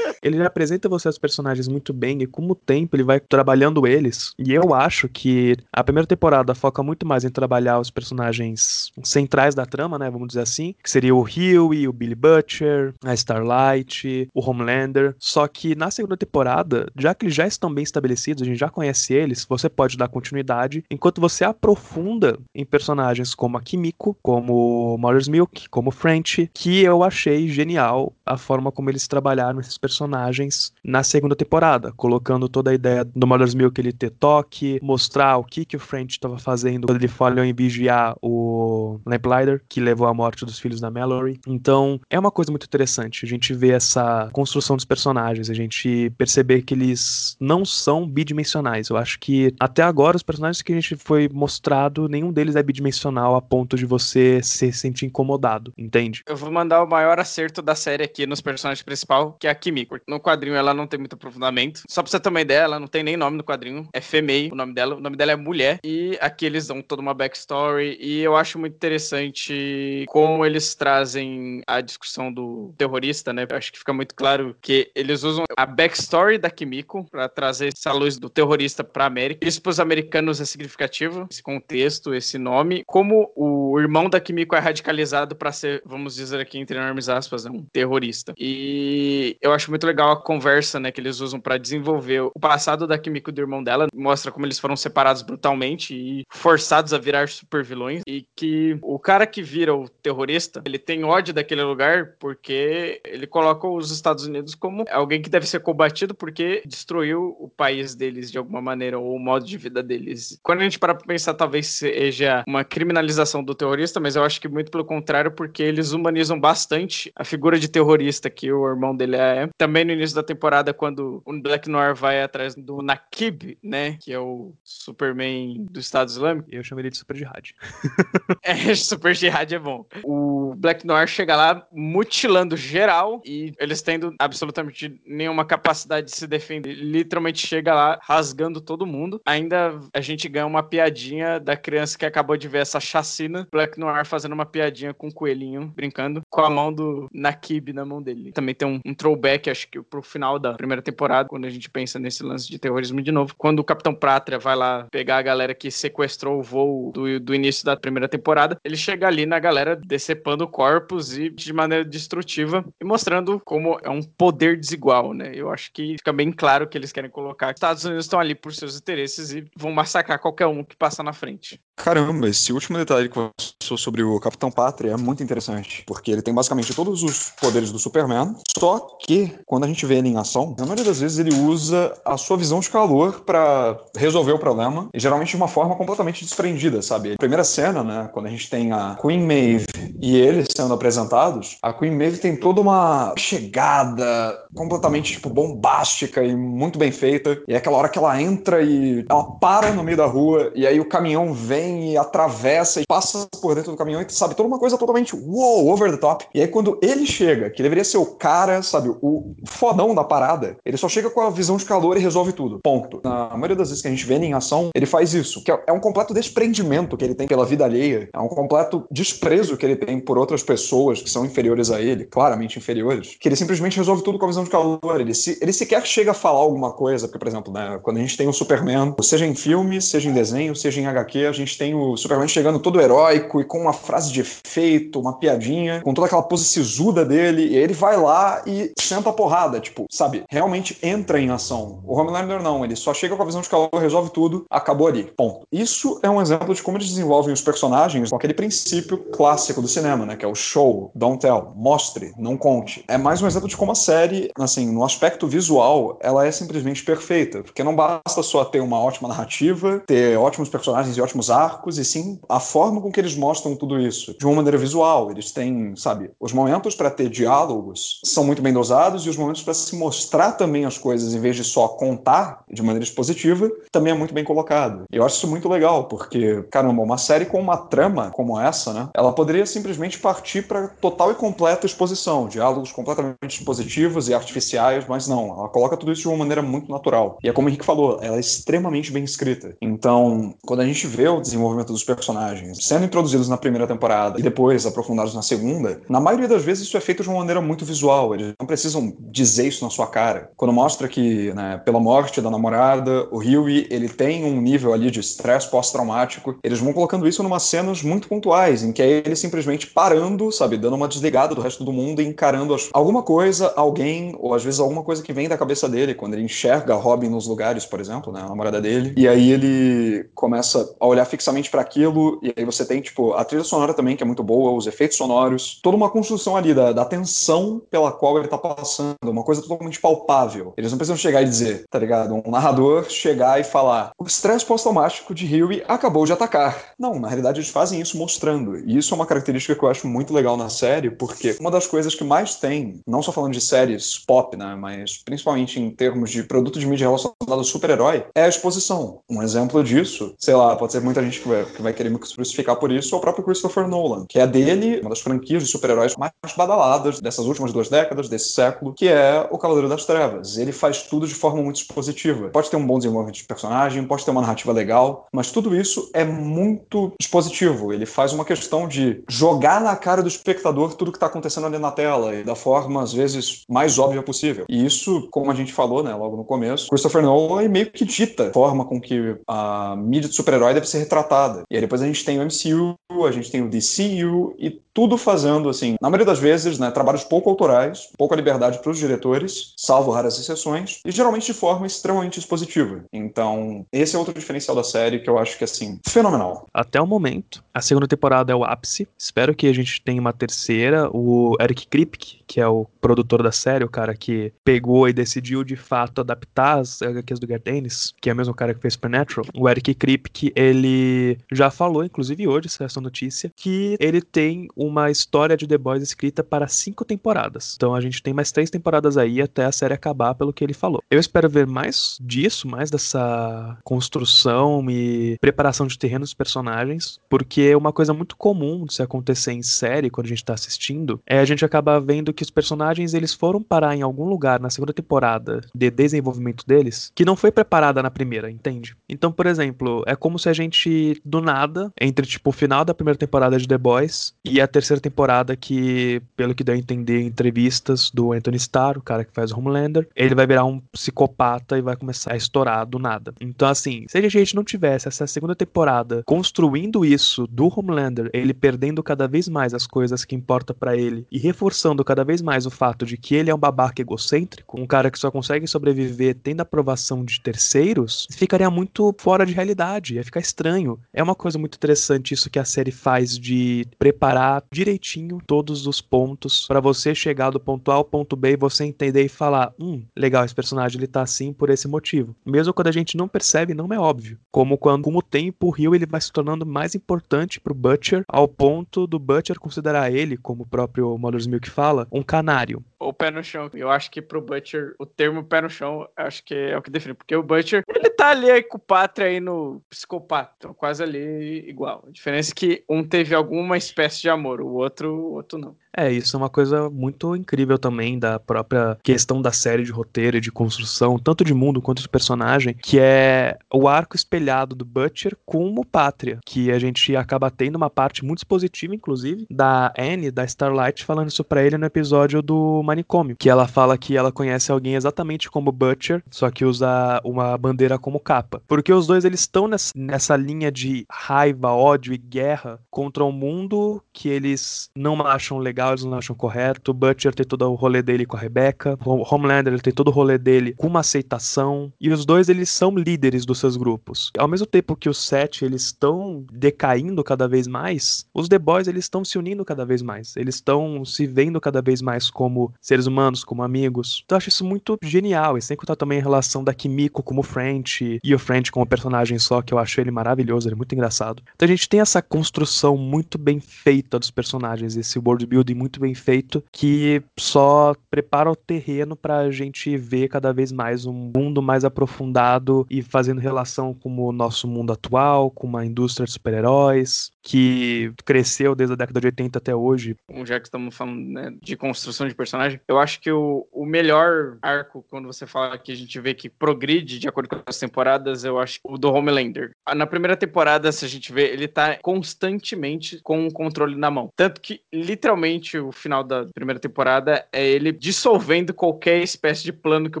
Ele apresenta você os personagens muito bem e com o tempo ele vai trabalhando eles. E eu acho que a primeira temporada foca muito mais em trabalhar os personagens centrais da trama, né, vamos dizer assim, que seria o Huey, o Billy Butcher, a Starlight, o Homelander. Só que na segunda temporada, já que eles já estão bem estabelecidos, a gente já conhece eles, você pode dar continuidade, enquanto você aprofunda em personagens como a Kimiko, como Mother's Milk, como French, que eu achei genial a forma como eles trabalharam esses personagens personagens na segunda temporada, colocando toda a ideia do Mother's Milk ele ter toque, mostrar o que, que o French estava fazendo quando ele falhou em vigiar o Lamplighter, que levou à morte dos filhos da Mallory. Então, é uma coisa muito interessante a gente ver essa construção dos personagens, a gente perceber que eles não são bidimensionais. Eu acho que até agora os personagens que a gente foi mostrado, nenhum deles é bidimensional a ponto de você se sentir incomodado, entende? Eu vou mandar o maior acerto da série aqui nos personagens principal, que é a Kimiko. No quadrinho ela não tem muito aprofundamento. Só pra você ter uma ideia, ela não tem nem nome no quadrinho. É Femei, o nome dela. O nome dela é Mulher. E aqui eles dão toda uma backstory. E eu acho muito interessante como eles trazem a discussão do terrorista, né? Eu acho que fica muito claro que eles usam a backstory da Kimiko para trazer essa luz do terrorista pra América. Isso pros americanos é significativo, esse contexto, esse nome. Como o irmão da Kimiko é radicalizado para ser, vamos dizer aqui entre enormes aspas, né? um terrorista. E eu acho muito legal a conversa, né, que eles usam para desenvolver o passado da Kimiko do irmão dela. Mostra como eles foram separados brutalmente e forçados a virar super vilões. E que o cara que vira o terrorista, ele tem ódio daquele lugar porque ele coloca os Estados Unidos como alguém que deve ser combatido porque destruiu o país deles de alguma maneira, ou o modo de vida deles. Quando a gente para pra pensar, talvez seja uma criminalização do terrorista, mas eu acho que muito pelo contrário, porque eles humanizam bastante a figura de terrorista que o irmão dele é. Também no início da temporada, quando o Black Noir vai atrás do Nakib, né? Que é o Superman do Estado Islâmico. Eu chamo ele de Super Jihad. é, Super Jihad é bom. O Black Noir chega lá mutilando geral e eles tendo absolutamente nenhuma capacidade de se defender. Literalmente chega lá rasgando todo mundo. Ainda a gente ganha uma piadinha da criança que acabou de ver essa chacina. Black Noir fazendo uma piadinha com o coelhinho, brincando, com a mão do Nakib na mão dele. Também tem um, um throwback, acho que pro final da primeira temporada, quando a gente pensa nesse lance de terrorismo de novo. Quando o Capitão Pátria vai lá pegar a galera que sequestrou o voo do, do início da primeira temporada, ele chega ali na galera decepando corpos e de maneira destrutiva e mostrando como é um poder desigual, né? Eu acho que fica bem claro que eles querem colocar que os Estados Unidos estão ali por seus interesses e vão massacrar qualquer um que passa na frente. Caramba, esse último detalhe que falou sobre o Capitão Pátria é muito interessante, porque ele tem basicamente todos os poderes do Superman, só que quando a gente vê ele em ação, na maioria das vezes ele usa a sua visão de calor para resolver o problema, e geralmente de uma forma completamente desprendida, sabe? Primeira cena, né, quando a gente tem a Queen Maeve e ele sendo apresentados, a Queen Maeve tem toda uma chegada completamente tipo bombástica e muito bem feita, e é aquela hora que ela entra e ela para no meio da rua e aí o caminhão vem vem e atravessa e passa por dentro do caminhão e sabe, toda uma coisa totalmente wow, over the top. E aí quando ele chega, que deveria ser o cara, sabe, o fodão da parada, ele só chega com a visão de calor e resolve tudo. Ponto. Na maioria das vezes que a gente vê ele em ação, ele faz isso, que é um completo desprendimento que ele tem pela vida alheia, é um completo desprezo que ele tem por outras pessoas que são inferiores a ele, claramente inferiores, que ele simplesmente resolve tudo com a visão de calor. Ele, se, ele sequer chega a falar alguma coisa, porque, por exemplo, né, quando a gente tem o Superman, seja em filme, seja em desenho, seja em HQ, a gente gente tem o Superman chegando todo heróico e com uma frase de efeito, uma piadinha, com toda aquela pose sisuda dele, e ele vai lá e senta a porrada, tipo, sabe? Realmente entra em ação. O Homelander não, ele só chega com a visão de calor, resolve tudo, acabou ali. Ponto. Isso é um exemplo de como eles desenvolvem os personagens com aquele princípio clássico do cinema, né? Que é o show, don't tell, mostre, não conte. É mais um exemplo de como a série, assim, no aspecto visual, ela é simplesmente perfeita. Porque não basta só ter uma ótima narrativa, ter ótimos personagens e ótimos arcos, arcos, e sim a forma com que eles mostram tudo isso. De uma maneira visual. Eles têm, sabe, os momentos para ter diálogos são muito bem dosados e os momentos para se mostrar também as coisas, em vez de só contar de maneira expositiva, também é muito bem colocado. Eu acho isso muito legal, porque, caramba, uma série com uma trama como essa, né, ela poderia simplesmente partir para total e completa exposição, diálogos completamente expositivos e artificiais, mas não, ela coloca tudo isso de uma maneira muito natural. E é como o Henrique falou, ela é extremamente bem escrita. Então, quando a gente vê o desenvolvimento dos personagens sendo introduzidos na primeira temporada e depois aprofundados na segunda, na maioria das vezes isso é feito de uma maneira muito visual. Eles não precisam dizer isso na sua cara. Quando mostra que, né, pela morte da namorada, o Huey ele tem um nível ali de estresse pós-traumático, eles vão colocando isso numa cenas muito pontuais, em que é ele simplesmente parando, sabe, dando uma desligada do resto do mundo e encarando alguma coisa, alguém, ou às vezes alguma coisa que vem da cabeça dele, quando ele enxerga a Robin nos lugares, por exemplo, né, a namorada dele, e aí ele começa a olhar fixamente para aquilo, e aí você tem, tipo, a trilha sonora também, que é muito boa, os efeitos sonoros, toda uma construção ali da, da tensão pela qual ele tá passando uma coisa totalmente palpável. Eles não precisam chegar e dizer, tá ligado? Um narrador chegar e falar: o estresse pós-traumático de Huey acabou de atacar. Não, na realidade eles fazem isso mostrando. E isso é uma característica que eu acho muito legal na série, porque uma das coisas que mais tem, não só falando de séries pop, né, mas principalmente em termos de produto de mídia relacionado ao super-herói, é a exposição. Um exemplo disso, sei lá, pode ser muita gente que vai, que vai querer me crucificar por isso, é o próprio Christopher Nolan, que é dele, uma das franquias de super-heróis mais badaladas dessas últimas duas décadas, desse século, que é o Cavaleiro das Trevas. Ele faz tudo de forma muito expositiva. Pode ter um bom desenvolvimento de personagem, pode ter uma narrativa legal, mas tudo isso é muito expositivo. Ele faz uma questão de jogar na cara do espectador tudo que está acontecendo ali na tela e da forma, às vezes, mais óbvia possível. E isso, como a gente falou, né, logo no começo, Christopher Nolan meio que dita a forma com que a mídia de super-herói deve ser retratada. E aí depois a gente tem o MCU, a gente tem o DCU e tudo fazendo, assim, na maioria das vezes, né, trabalhos pouco autorais, pouca liberdade para os diretores, salvo raras exceções, e geralmente de forma extremamente expositiva. Então, esse é outro diferencial da série que eu acho que, assim, fenomenal. Até o momento, a segunda temporada é o ápice. Espero que a gente tenha uma terceira. O Eric Kripke, que é o produtor da série, o cara que pegou e decidiu de fato adaptar as HQs do Garth Ennis, que é o mesmo cara que fez Supernatural. O Eric Kripke, ele já falou, inclusive hoje, essa notícia, que ele tem uma história de The Boys escrita para cinco temporadas. Então a gente tem mais três temporadas aí até a série acabar, pelo que ele falou. Eu espero ver mais disso, mais dessa construção e preparação de terreno dos personagens, porque uma coisa muito comum de se acontecer em série, quando a gente tá assistindo, é a gente acabar vendo que os personagens eles foram parar em algum lugar na segunda temporada de desenvolvimento deles que não foi preparada na primeira, entende? Então, por exemplo, é como se a gente, do nada, entre tipo o final da primeira temporada de The Boys e a terceira temporada que, pelo que deu a entender em entrevistas do Anthony Starr, o cara que faz Homelander, ele vai virar um psicopata e vai começar a estourar do nada. Então, assim, se a gente não tivesse essa segunda temporada construindo isso do Homelander, ele perdendo cada vez mais as coisas que importam para ele e reforçando cada vez mais o fato de que ele é um babaca egocêntrico, um cara que só consegue sobreviver tendo aprovação de terceiros, ficaria muito fora de realidade, ia ficar estranho. É uma coisa muito interessante isso que a série faz de preparar direitinho todos os pontos para você chegar do ponto A ao ponto B e você entender e falar, hum, legal, esse personagem ele tá assim por esse motivo. Mesmo quando a gente não percebe, não é óbvio. Como quando com o tempo o Rio ele vai se tornando mais importante pro Butcher ao ponto do Butcher considerar ele, como o próprio Mother's Milk fala, um canário. O pé no chão. Eu acho que pro Butcher, o termo pé no chão, acho que é o que define. Porque o Butcher, ele tá ali aí com o Pátria aí no psicopata. Quase ali igual. A diferença é que um teve alguma espécie de amor, o outro, o outro não. É, isso é uma coisa muito incrível também da própria questão da série de roteiro e de construção, tanto de mundo quanto de personagem, que é o arco espelhado do Butcher com o Pátria, que a gente acaba tendo uma parte muito expositiva, inclusive, da Anne, da Starlight, falando isso pra ele no episódio do Manicômio, que ela fala que ela conhece alguém exatamente como Butcher, só que usa uma bandeira como capa. Porque os dois, eles estão nessa, nessa linha de raiva, ódio e guerra contra um mundo que eles não acham legal legal, eles não acham correto. Butcher tem todo o rolê dele com a Rebecca. Homelander tem todo o rolê dele com uma aceitação. E os dois eles são líderes dos seus grupos. Ao mesmo tempo que os sete eles estão decaindo cada vez mais, os The Boys eles estão se unindo cada vez mais. Eles estão se vendo cada vez mais como seres humanos, como amigos. Então eu acho isso muito genial. E sem contar também a relação da Kimiko como French e o French como personagem só, que eu acho ele maravilhoso, ele é muito engraçado. Então a gente tem essa construção muito bem feita dos personagens, esse world building muito bem feito que só prepara o terreno para a gente ver cada vez mais um mundo mais aprofundado e fazendo relação com o nosso mundo atual, com uma indústria de super-heróis que cresceu desde a década de 80 até hoje. Já que estamos falando né, de construção de personagem, eu acho que o, o melhor arco, quando você fala que a gente vê que progride de acordo com as temporadas, eu acho o do Homelander. Na primeira temporada, se a gente vê, ele tá constantemente com o controle na mão. Tanto que, literalmente, o final da primeira temporada é ele dissolvendo qualquer espécie de plano que o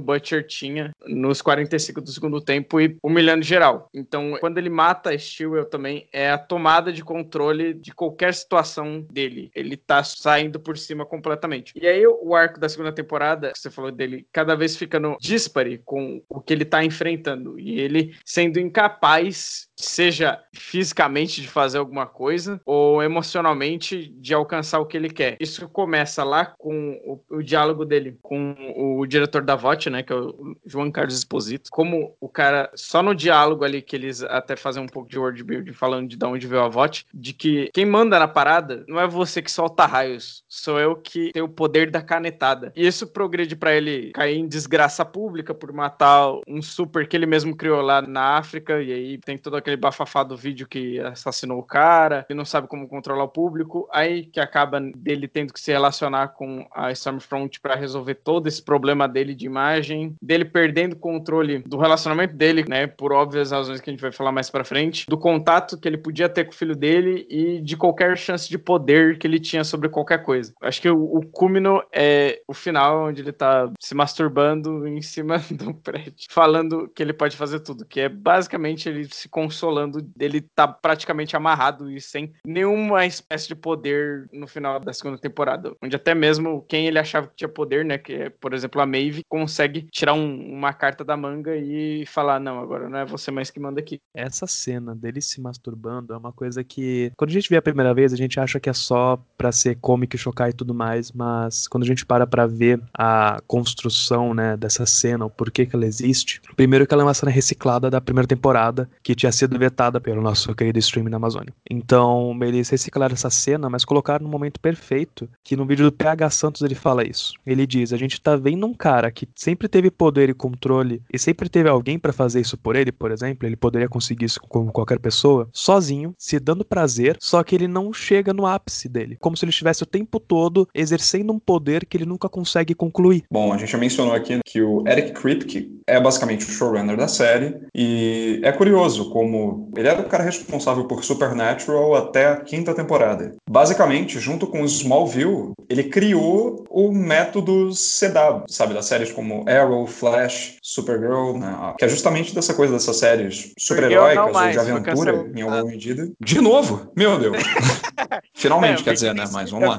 Butcher tinha nos 45 do segundo tempo e humilhando geral. Então, quando ele mata a Stewell também, é a tomada de controle de qualquer situação dele. Ele tá saindo por cima completamente. E aí o arco da segunda temporada, que você falou dele, cada vez ficando dispare com o que ele tá enfrentando. E ele sendo incapaz seja fisicamente de fazer alguma coisa ou emocionalmente de alcançar o que ele quer. Isso começa lá com o, o diálogo dele com o diretor da VOT, né, que é o João Carlos Esposito. Como o cara, só no diálogo ali que eles até fazem um pouco de word building falando de, de onde veio a VOT, de que quem manda na parada não é você que solta raios, sou eu que tenho o poder da canetada. E isso progride para ele cair em desgraça pública por matar um super que ele mesmo criou lá na África e aí tem toda aquele bafafá do vídeo que assassinou o cara, e não sabe como controlar o público, aí que acaba dele tendo que se relacionar com a Stormfront para resolver todo esse problema dele de imagem, dele perdendo o controle do relacionamento dele, né, por óbvias razões que a gente vai falar mais para frente, do contato que ele podia ter com o filho dele e de qualquer chance de poder que ele tinha sobre qualquer coisa. Acho que o, o cúmino é o final onde ele tá se masturbando em cima do prédio, falando que ele pode fazer tudo, que é basicamente ele se consolando dele tá praticamente amarrado e sem nenhuma espécie de poder no final da segunda temporada. Onde até mesmo quem ele achava que tinha poder, né? Que é, por exemplo, a Maeve, consegue tirar um, uma carta da manga e falar: não, agora não é você mais que manda aqui. Essa cena dele se masturbando é uma coisa que, quando a gente vê a primeira vez, a gente acha que é só pra ser cômico chocar e tudo mais, mas quando a gente para pra ver a construção, né, dessa cena, o porquê que ela existe, primeiro que ela é uma cena reciclada da primeira temporada, que tinha sido vetada pelo nosso querido stream na Amazônia. Então, eles reciclaram essa cena, mas colocaram no momento perfeito, que no vídeo do PH Santos ele fala isso. Ele diz: "A gente tá vendo um cara que sempre teve poder e controle e sempre teve alguém para fazer isso por ele, por exemplo, ele poderia conseguir isso com qualquer pessoa, sozinho, se dando prazer, só que ele não chega no ápice dele, como se ele estivesse o tempo todo exercendo um poder que ele nunca consegue concluir." Bom, a gente já mencionou aqui que o Eric Kripke é basicamente o showrunner da série e é curioso como ele era o cara responsável por Supernatural até a quinta temporada. Basicamente, junto com Smallville, ele criou o método CW, sabe, das séries como Arrow, Flash, Supergirl, né? que é justamente dessa coisa dessas séries super-heróicas ou de aventura, em alguma medida. De novo? Meu Deus! Finalmente, é, quer dizer, né? Mas vamos lá.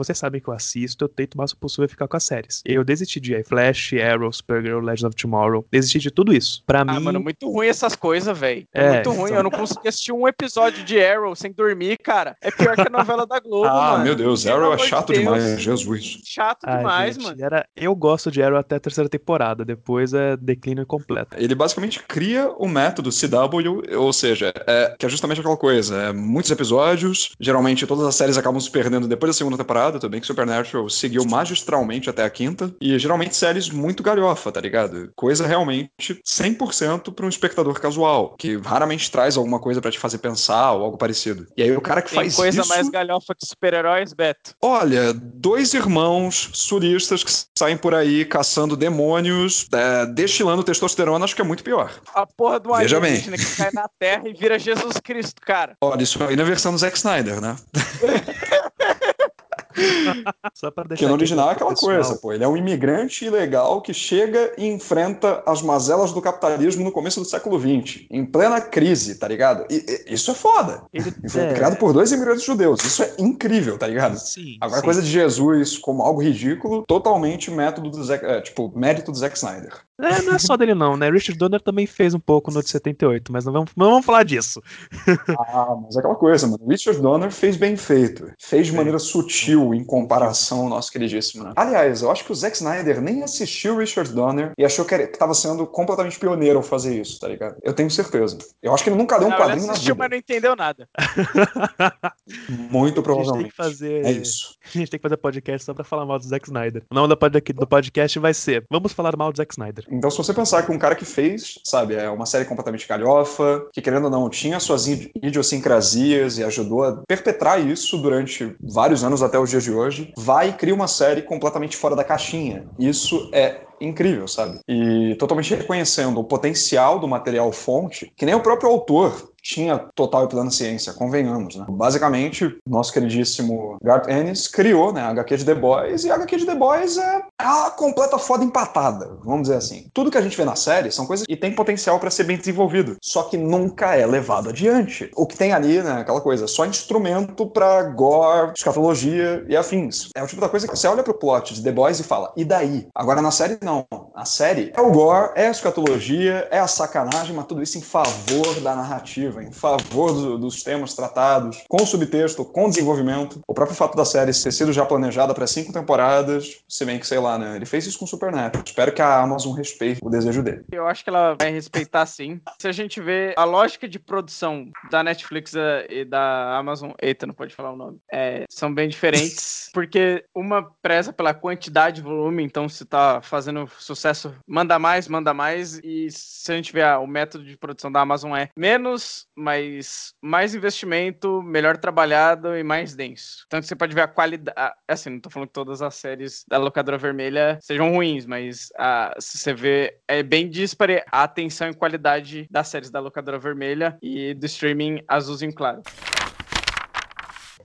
Vocês sabem que eu assisto, eu tento o máximo possível ficar com as séries. Eu desisti de Flash, Arrow, Supergirl, Legend of Tomorrow. Desisti de tudo isso. Pra ah, mim. mano, muito ruim essas coisas, velho. É, é, muito ruim. Então... Eu não consegui assistir um episódio de Arrow sem dormir, cara. É pior que a novela da Globo, ah, mano. meu Deus, Arrow é chato de demais, Jesus. Chato ah, demais, gente, mano. Era... Eu gosto de Arrow até a terceira temporada, depois é declínio completo. Ele basicamente cria o método CW, ou seja, é, que é justamente aquela coisa. É, muitos episódios, geralmente todas as séries acabam se perdendo depois da segunda temporada, também que Supernatural seguiu magistralmente até a quinta, e geralmente séries muito galhofa, tá ligado? Coisa realmente 100% para um espectador casual, que raramente traz alguma coisa para te fazer pensar ou algo parecido. E aí o cara que Tem faz coisa isso... mais galhofa que super-heróis, Beto? Olha, dois irmãos suristas que saem por aí caçando demônios, é, destilando testosterona, acho que é muito pior. A porra do Veja bem. Que cai na Terra e vira Jesus Cristo, cara. Olha, isso aí na versão do Zack Snyder, né? Só pra deixar que no original é aquela pessoal. coisa, pô. Ele é um imigrante ilegal que chega e enfrenta as mazelas do capitalismo no começo do século XX, em plena crise, tá ligado? E, e isso é foda. Ele foi é... criado por dois imigrantes judeus. Isso é incrível, tá ligado? Sim. Agora, sim. coisa de Jesus como algo ridículo, totalmente método do Zack, é, tipo, mérito do Zack Snyder. É, não é só dele não, né? Richard Donner também fez um pouco no de 78, mas não vamos, não vamos falar disso. ah, mas é aquela coisa, mano. Richard Donner fez bem feito. Fez de maneira sutil em comparação ao nosso queridíssimo, né? Aliás, eu acho que o Zack Snyder nem assistiu Richard Donner e achou que estava sendo completamente pioneiro ao fazer isso, tá ligado? Eu tenho certeza. Eu acho que ele nunca leu um não, quadrinho ele assistiu, na vida. mas não entendeu nada. Muito provavelmente. A gente tem que fazer... É isso. A gente tem que fazer podcast só pra falar mal do Zack Snyder. O nome do podcast vai ser Vamos falar mal do Zack Snyder. Então, se você pensar que um cara que fez, sabe, é uma série completamente galhofa, que querendo ou não, tinha suas idiosincrasias e ajudou a perpetrar isso durante vários anos até os dias de hoje, vai e cria uma série completamente fora da caixinha. Isso é incrível, sabe? E totalmente reconhecendo o potencial do material fonte, que nem o próprio autor tinha total e plena ciência, convenhamos, né? Basicamente, nosso queridíssimo Garth Ennis criou, né, a HQ de The Boys, e a HQ de The Boys é a completa foda empatada, vamos dizer assim. Tudo que a gente vê na série são coisas que têm potencial para ser bem desenvolvido, só que nunca é levado adiante. O que tem ali, né, aquela coisa, só instrumento para gore, escatologia e afins. É o tipo da coisa que você olha pro plot de The Boys e fala, e daí? Agora na série não. A série é o gore, é a escatologia, é a sacanagem, mas tudo isso em favor da narrativa, em favor do, dos temas tratados, com subtexto, com desenvolvimento. O próprio fato da série ter sido já planejada para cinco temporadas, se bem que, sei lá, né? Ele fez isso com Supernatural. Espero que a Amazon respeite o desejo dele. Eu acho que ela vai respeitar sim. Se a gente vê a lógica de produção da Netflix eh, e da Amazon, eita, não pode falar o nome, é, são bem diferentes, porque uma preza pela quantidade e volume, então se tá fazendo sucesso, manda mais, manda mais, e se a gente vê ah, o método de produção da Amazon é menos, mas mais investimento, melhor trabalhado e mais denso. Então você pode ver a qualidade, assim, não tô falando que todas as séries da locadora vermelha sejam ruins, mas a, se você vê, é bem dispare a atenção e qualidade das séries da locadora vermelha e do streaming azulzinho claro.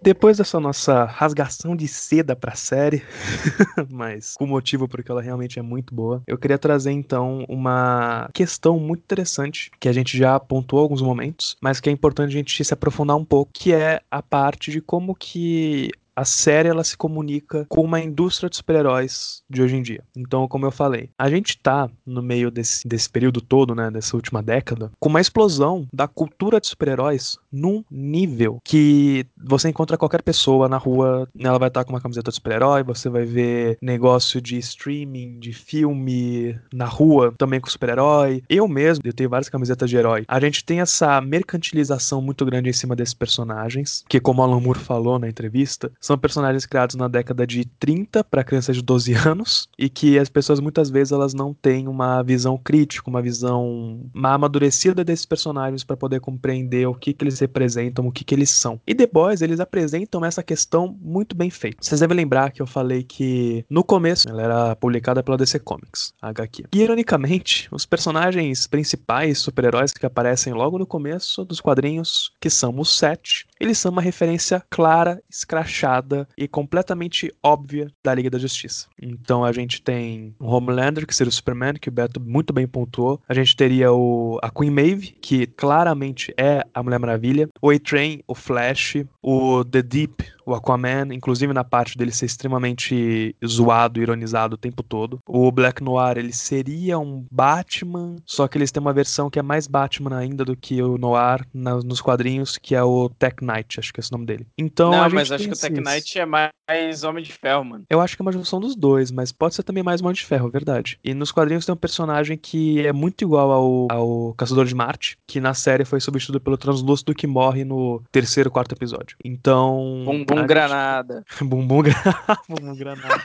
Depois dessa nossa rasgação de seda pra série, mas com motivo porque ela realmente é muito boa, eu queria trazer então uma questão muito interessante que a gente já apontou alguns momentos, mas que é importante a gente se aprofundar um pouco, que é a parte de como que a série ela se comunica com uma indústria de super-heróis de hoje em dia. Então, como eu falei, a gente tá no meio desse, desse período todo, né, dessa última década, com uma explosão da cultura de super-heróis num nível que você encontra qualquer pessoa na rua, ela vai estar com uma camiseta de super-herói, você vai ver negócio de streaming, de filme na rua, também com super-herói. Eu mesmo, eu tenho várias camisetas de herói. A gente tem essa mercantilização muito grande em cima desses personagens, que como Alan Moore falou na entrevista, são personagens criados na década de 30 para crianças de 12 anos e que as pessoas muitas vezes elas não têm uma visão crítica, uma visão uma amadurecida desses personagens para poder compreender o que, que eles representam, o que, que eles são. E The Boys, eles apresentam essa questão muito bem feita. Vocês devem lembrar que eu falei que no começo ela era publicada pela DC Comics, HQ. E ironicamente, os personagens principais super-heróis que aparecem logo no começo dos quadrinhos, que são os Sete, eles são uma referência clara, escrachada e completamente óbvia da Liga da Justiça. Então a gente tem o Homelander, que seria o Superman, que o Beto muito bem pontuou. A gente teria o, a Queen Maeve, que claramente é a Mulher Maravilha. O A-Train, o Flash, o The Deep, o Aquaman, inclusive na parte dele ser extremamente zoado, ironizado o tempo todo. O Black Noir, ele seria um Batman, só que eles têm uma versão que é mais Batman ainda do que o Noir na, nos quadrinhos, que é o Tech Knight, acho que é esse o nome dele. Então, Não, mas acho que o Tech Knight é mais Homem de Ferro, mano. Eu acho que é uma junção dos dois, mas pode ser também mais Homem de Ferro, verdade. E nos quadrinhos tem um personagem que é muito igual ao, ao Caçador de Marte, que na série foi substituído pelo Translúcido que morre no terceiro, quarto episódio. Então. Bum, bum granada. Bumbum, gra... Bumbum granada.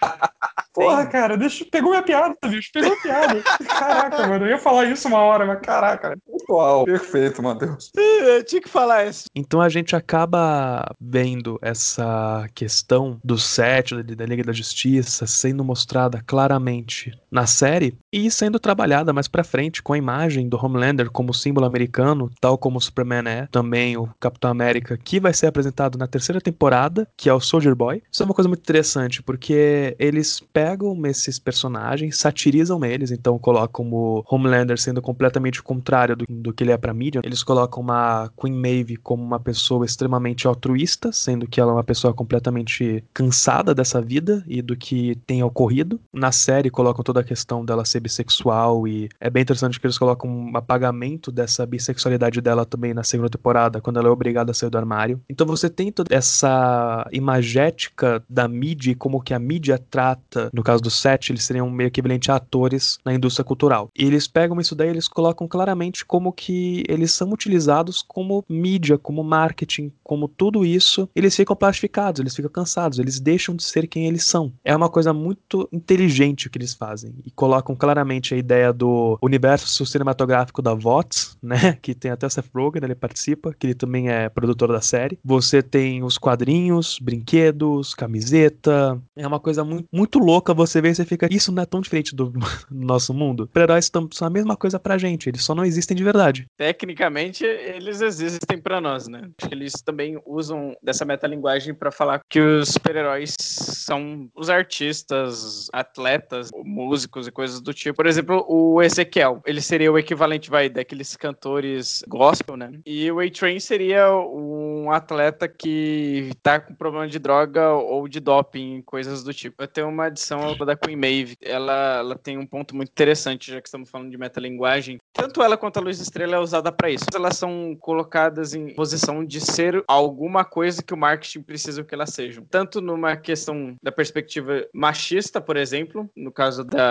Porra, cara, deixa... pegou minha piada, bicho. Pegou a piada. Caraca, mano. Eu ia falar isso uma hora, mas caraca. Uau, perfeito, Matheus. Eu tinha que falar isso. Então a gente acaba vendo essa questão do set da Liga da Justiça sendo mostrada claramente na série e sendo trabalhada mais pra frente com a imagem do Homelander como símbolo americano, tal como o Superman é, também o Capitão América, que vai ser apresentado na terceira temporada, que é o Soldier Boy. Isso é uma coisa muito interessante, porque eles pegam esses personagens, satirizam eles, então colocam o Homelander sendo completamente o contrário do, do que ele é pra mídia. Eles colocam uma Queen Maeve como uma pessoa extremamente altruísta, sendo que ela é uma pessoa completamente cansada dessa vida e do que tem ocorrido. Na série colocam toda a questão dela ser bissexual e é bem interessante que eles colocam um apagamento dessa bissexualidade dela também na segunda temporada, quando ela é obrigada a sair do armário. Então você tem toda essa imagética da mídia e como que a mídia trata, no caso do set, eles seriam meio equivalente a atores na indústria cultural. E eles pegam isso daí, eles colocam claramente como que eles são utilizados como mídia, como marketing, como tudo isso, eles ficam plastificados, eles ficam cansados, eles deixam de ser quem eles são. É uma coisa muito inteligente o que eles fazem e colocam claramente a ideia do universo cinematográfico da VOTS, né, que tem até Seth Rogen, ele participa, que ele também é produtor da série. Você tem os quadrinhos, brinquedos, camiseta, é uma coisa muito, muito louca você vê e você fica, isso não é tão diferente do, do nosso mundo. Super-heróis são a mesma coisa pra gente, eles só não existem de verdade. Tecnicamente, eles existem para nós, né? Eles também usam dessa metalinguagem para falar que os super-heróis são os artistas, atletas, músicos e coisas do tipo. Por exemplo, o Ezequiel, ele seria o equivalente, vai, daqueles cantores gospel, né? E o A-Train seria um atleta que tá com problema de droga ou de doping, coisas do tipo. Eu tenho uma edição da Queen Maeve, ela, ela tem um ponto muito interessante, já que estamos falando de metalinguagem. Tanto ela quanto a Luz Estrela é usada para isso. Elas são colocadas em posição de ser alguma coisa que o marketing precisa que elas sejam. Tanto numa questão da perspectiva machista, por exemplo, no caso da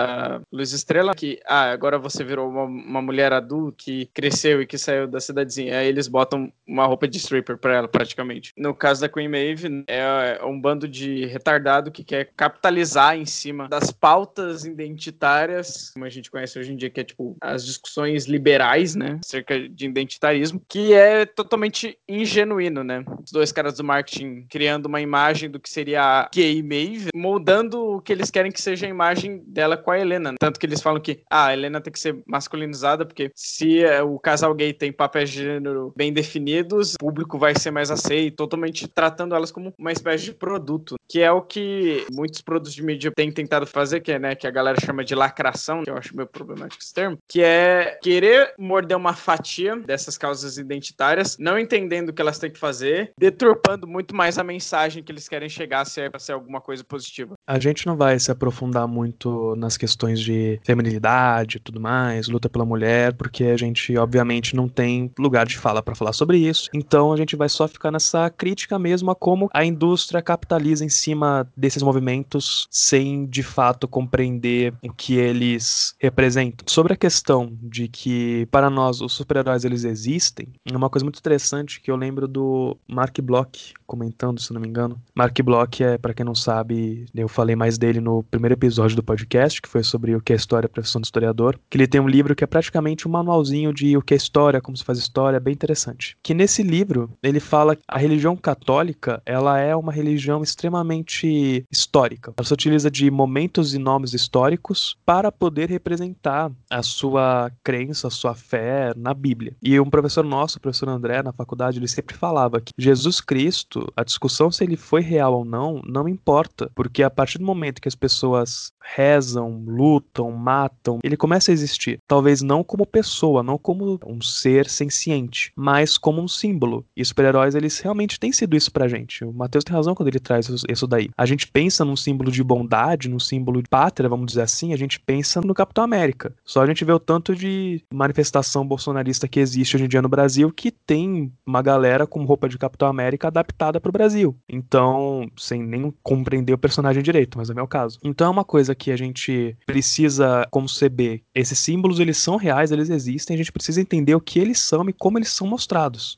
Luz Estrela, que ah, agora você virou uma, uma mulher adulta que cresceu e que saiu da cidadezinha. Aí eles botam uma roupa de stripper para ela, praticamente. No caso da Queen Maeve, é, é um bando de retardado que quer capitalizar em cima das pautas identitárias, como a gente conhece hoje em dia, que é tipo as discussões liberais, né, acerca de identitarismo, que é totalmente ingenuíno, né? Os dois caras do marketing criando uma imagem do que seria a gay Maeve, moldando o que eles querem que seja a imagem dela com a Helena. Tanto que eles falam que ah, a Helena tem que ser masculinizada, porque se é, o casal gay tem papéis de gênero bem definidos, o público vai ser mais aceito, totalmente tratando elas como uma espécie de produto, que é o que muitos produtos de mídia têm tentado fazer, que é, né, que a galera chama de lacração, que eu acho meio problemático esse termo, que é querer morder uma fatia dessas causas identitárias, não entendendo o que elas têm que fazer, deturpando muito mais a mensagem que eles querem chegar se é para ser alguma coisa positiva. A gente não vai se aprofundar muito nas questões de feminilidade e tudo mais, luta pela mulher, porque a gente obviamente não tem lugar de fala para falar sobre isso. Então a gente vai só ficar nessa crítica mesmo a como a indústria capitaliza em cima desses movimentos sem de fato compreender o que eles representam. Sobre a questão de que para nós os super-heróis eles existem, é uma coisa muito interessante que eu lembro do Mark Bloch comentando, se não me engano. Mark Bloch é, para quem não sabe, eu falei mais dele no primeiro episódio do podcast, que foi sobre o que é história, a profissão do historiador, que ele tem um livro que é praticamente um manualzinho de o que é história, como se faz história, bem interessante. Que nesse livro ele fala que a religião católica, ela é uma religião extremamente histórica. Ela se utiliza de momentos e nomes históricos para poder representar a sua crença, a sua fé na Bíblia. E um professor nosso, o professor André, na faculdade, ele sempre falava que Jesus Cristo, a discussão se ele foi real ou não, não importa, porque a partir do momento que as pessoas rezam, lutam, matam, ele começa a existir. Talvez não como pessoa, não como um ser senciente, mas como um símbolo. E super-heróis, eles realmente têm sido isso pra gente. O Matheus tem razão quando ele traz isso daí. A gente pensa num símbolo de bondade, num símbolo de pátria, vamos dizer assim, a gente pensa no Capitão América. Só a gente vê o tanto de manifestação bolsonarista que existe hoje em dia no Brasil que tem uma galera com roupa de Capitão América adaptada pro Brasil. Então, sem nem compreender o personagem direito, mas é o meu caso. Então é uma coisa que a gente precisa conceber. Esses símbolos, eles são reais, eles existem, a gente precisa entender o que eles são e como eles são mostrados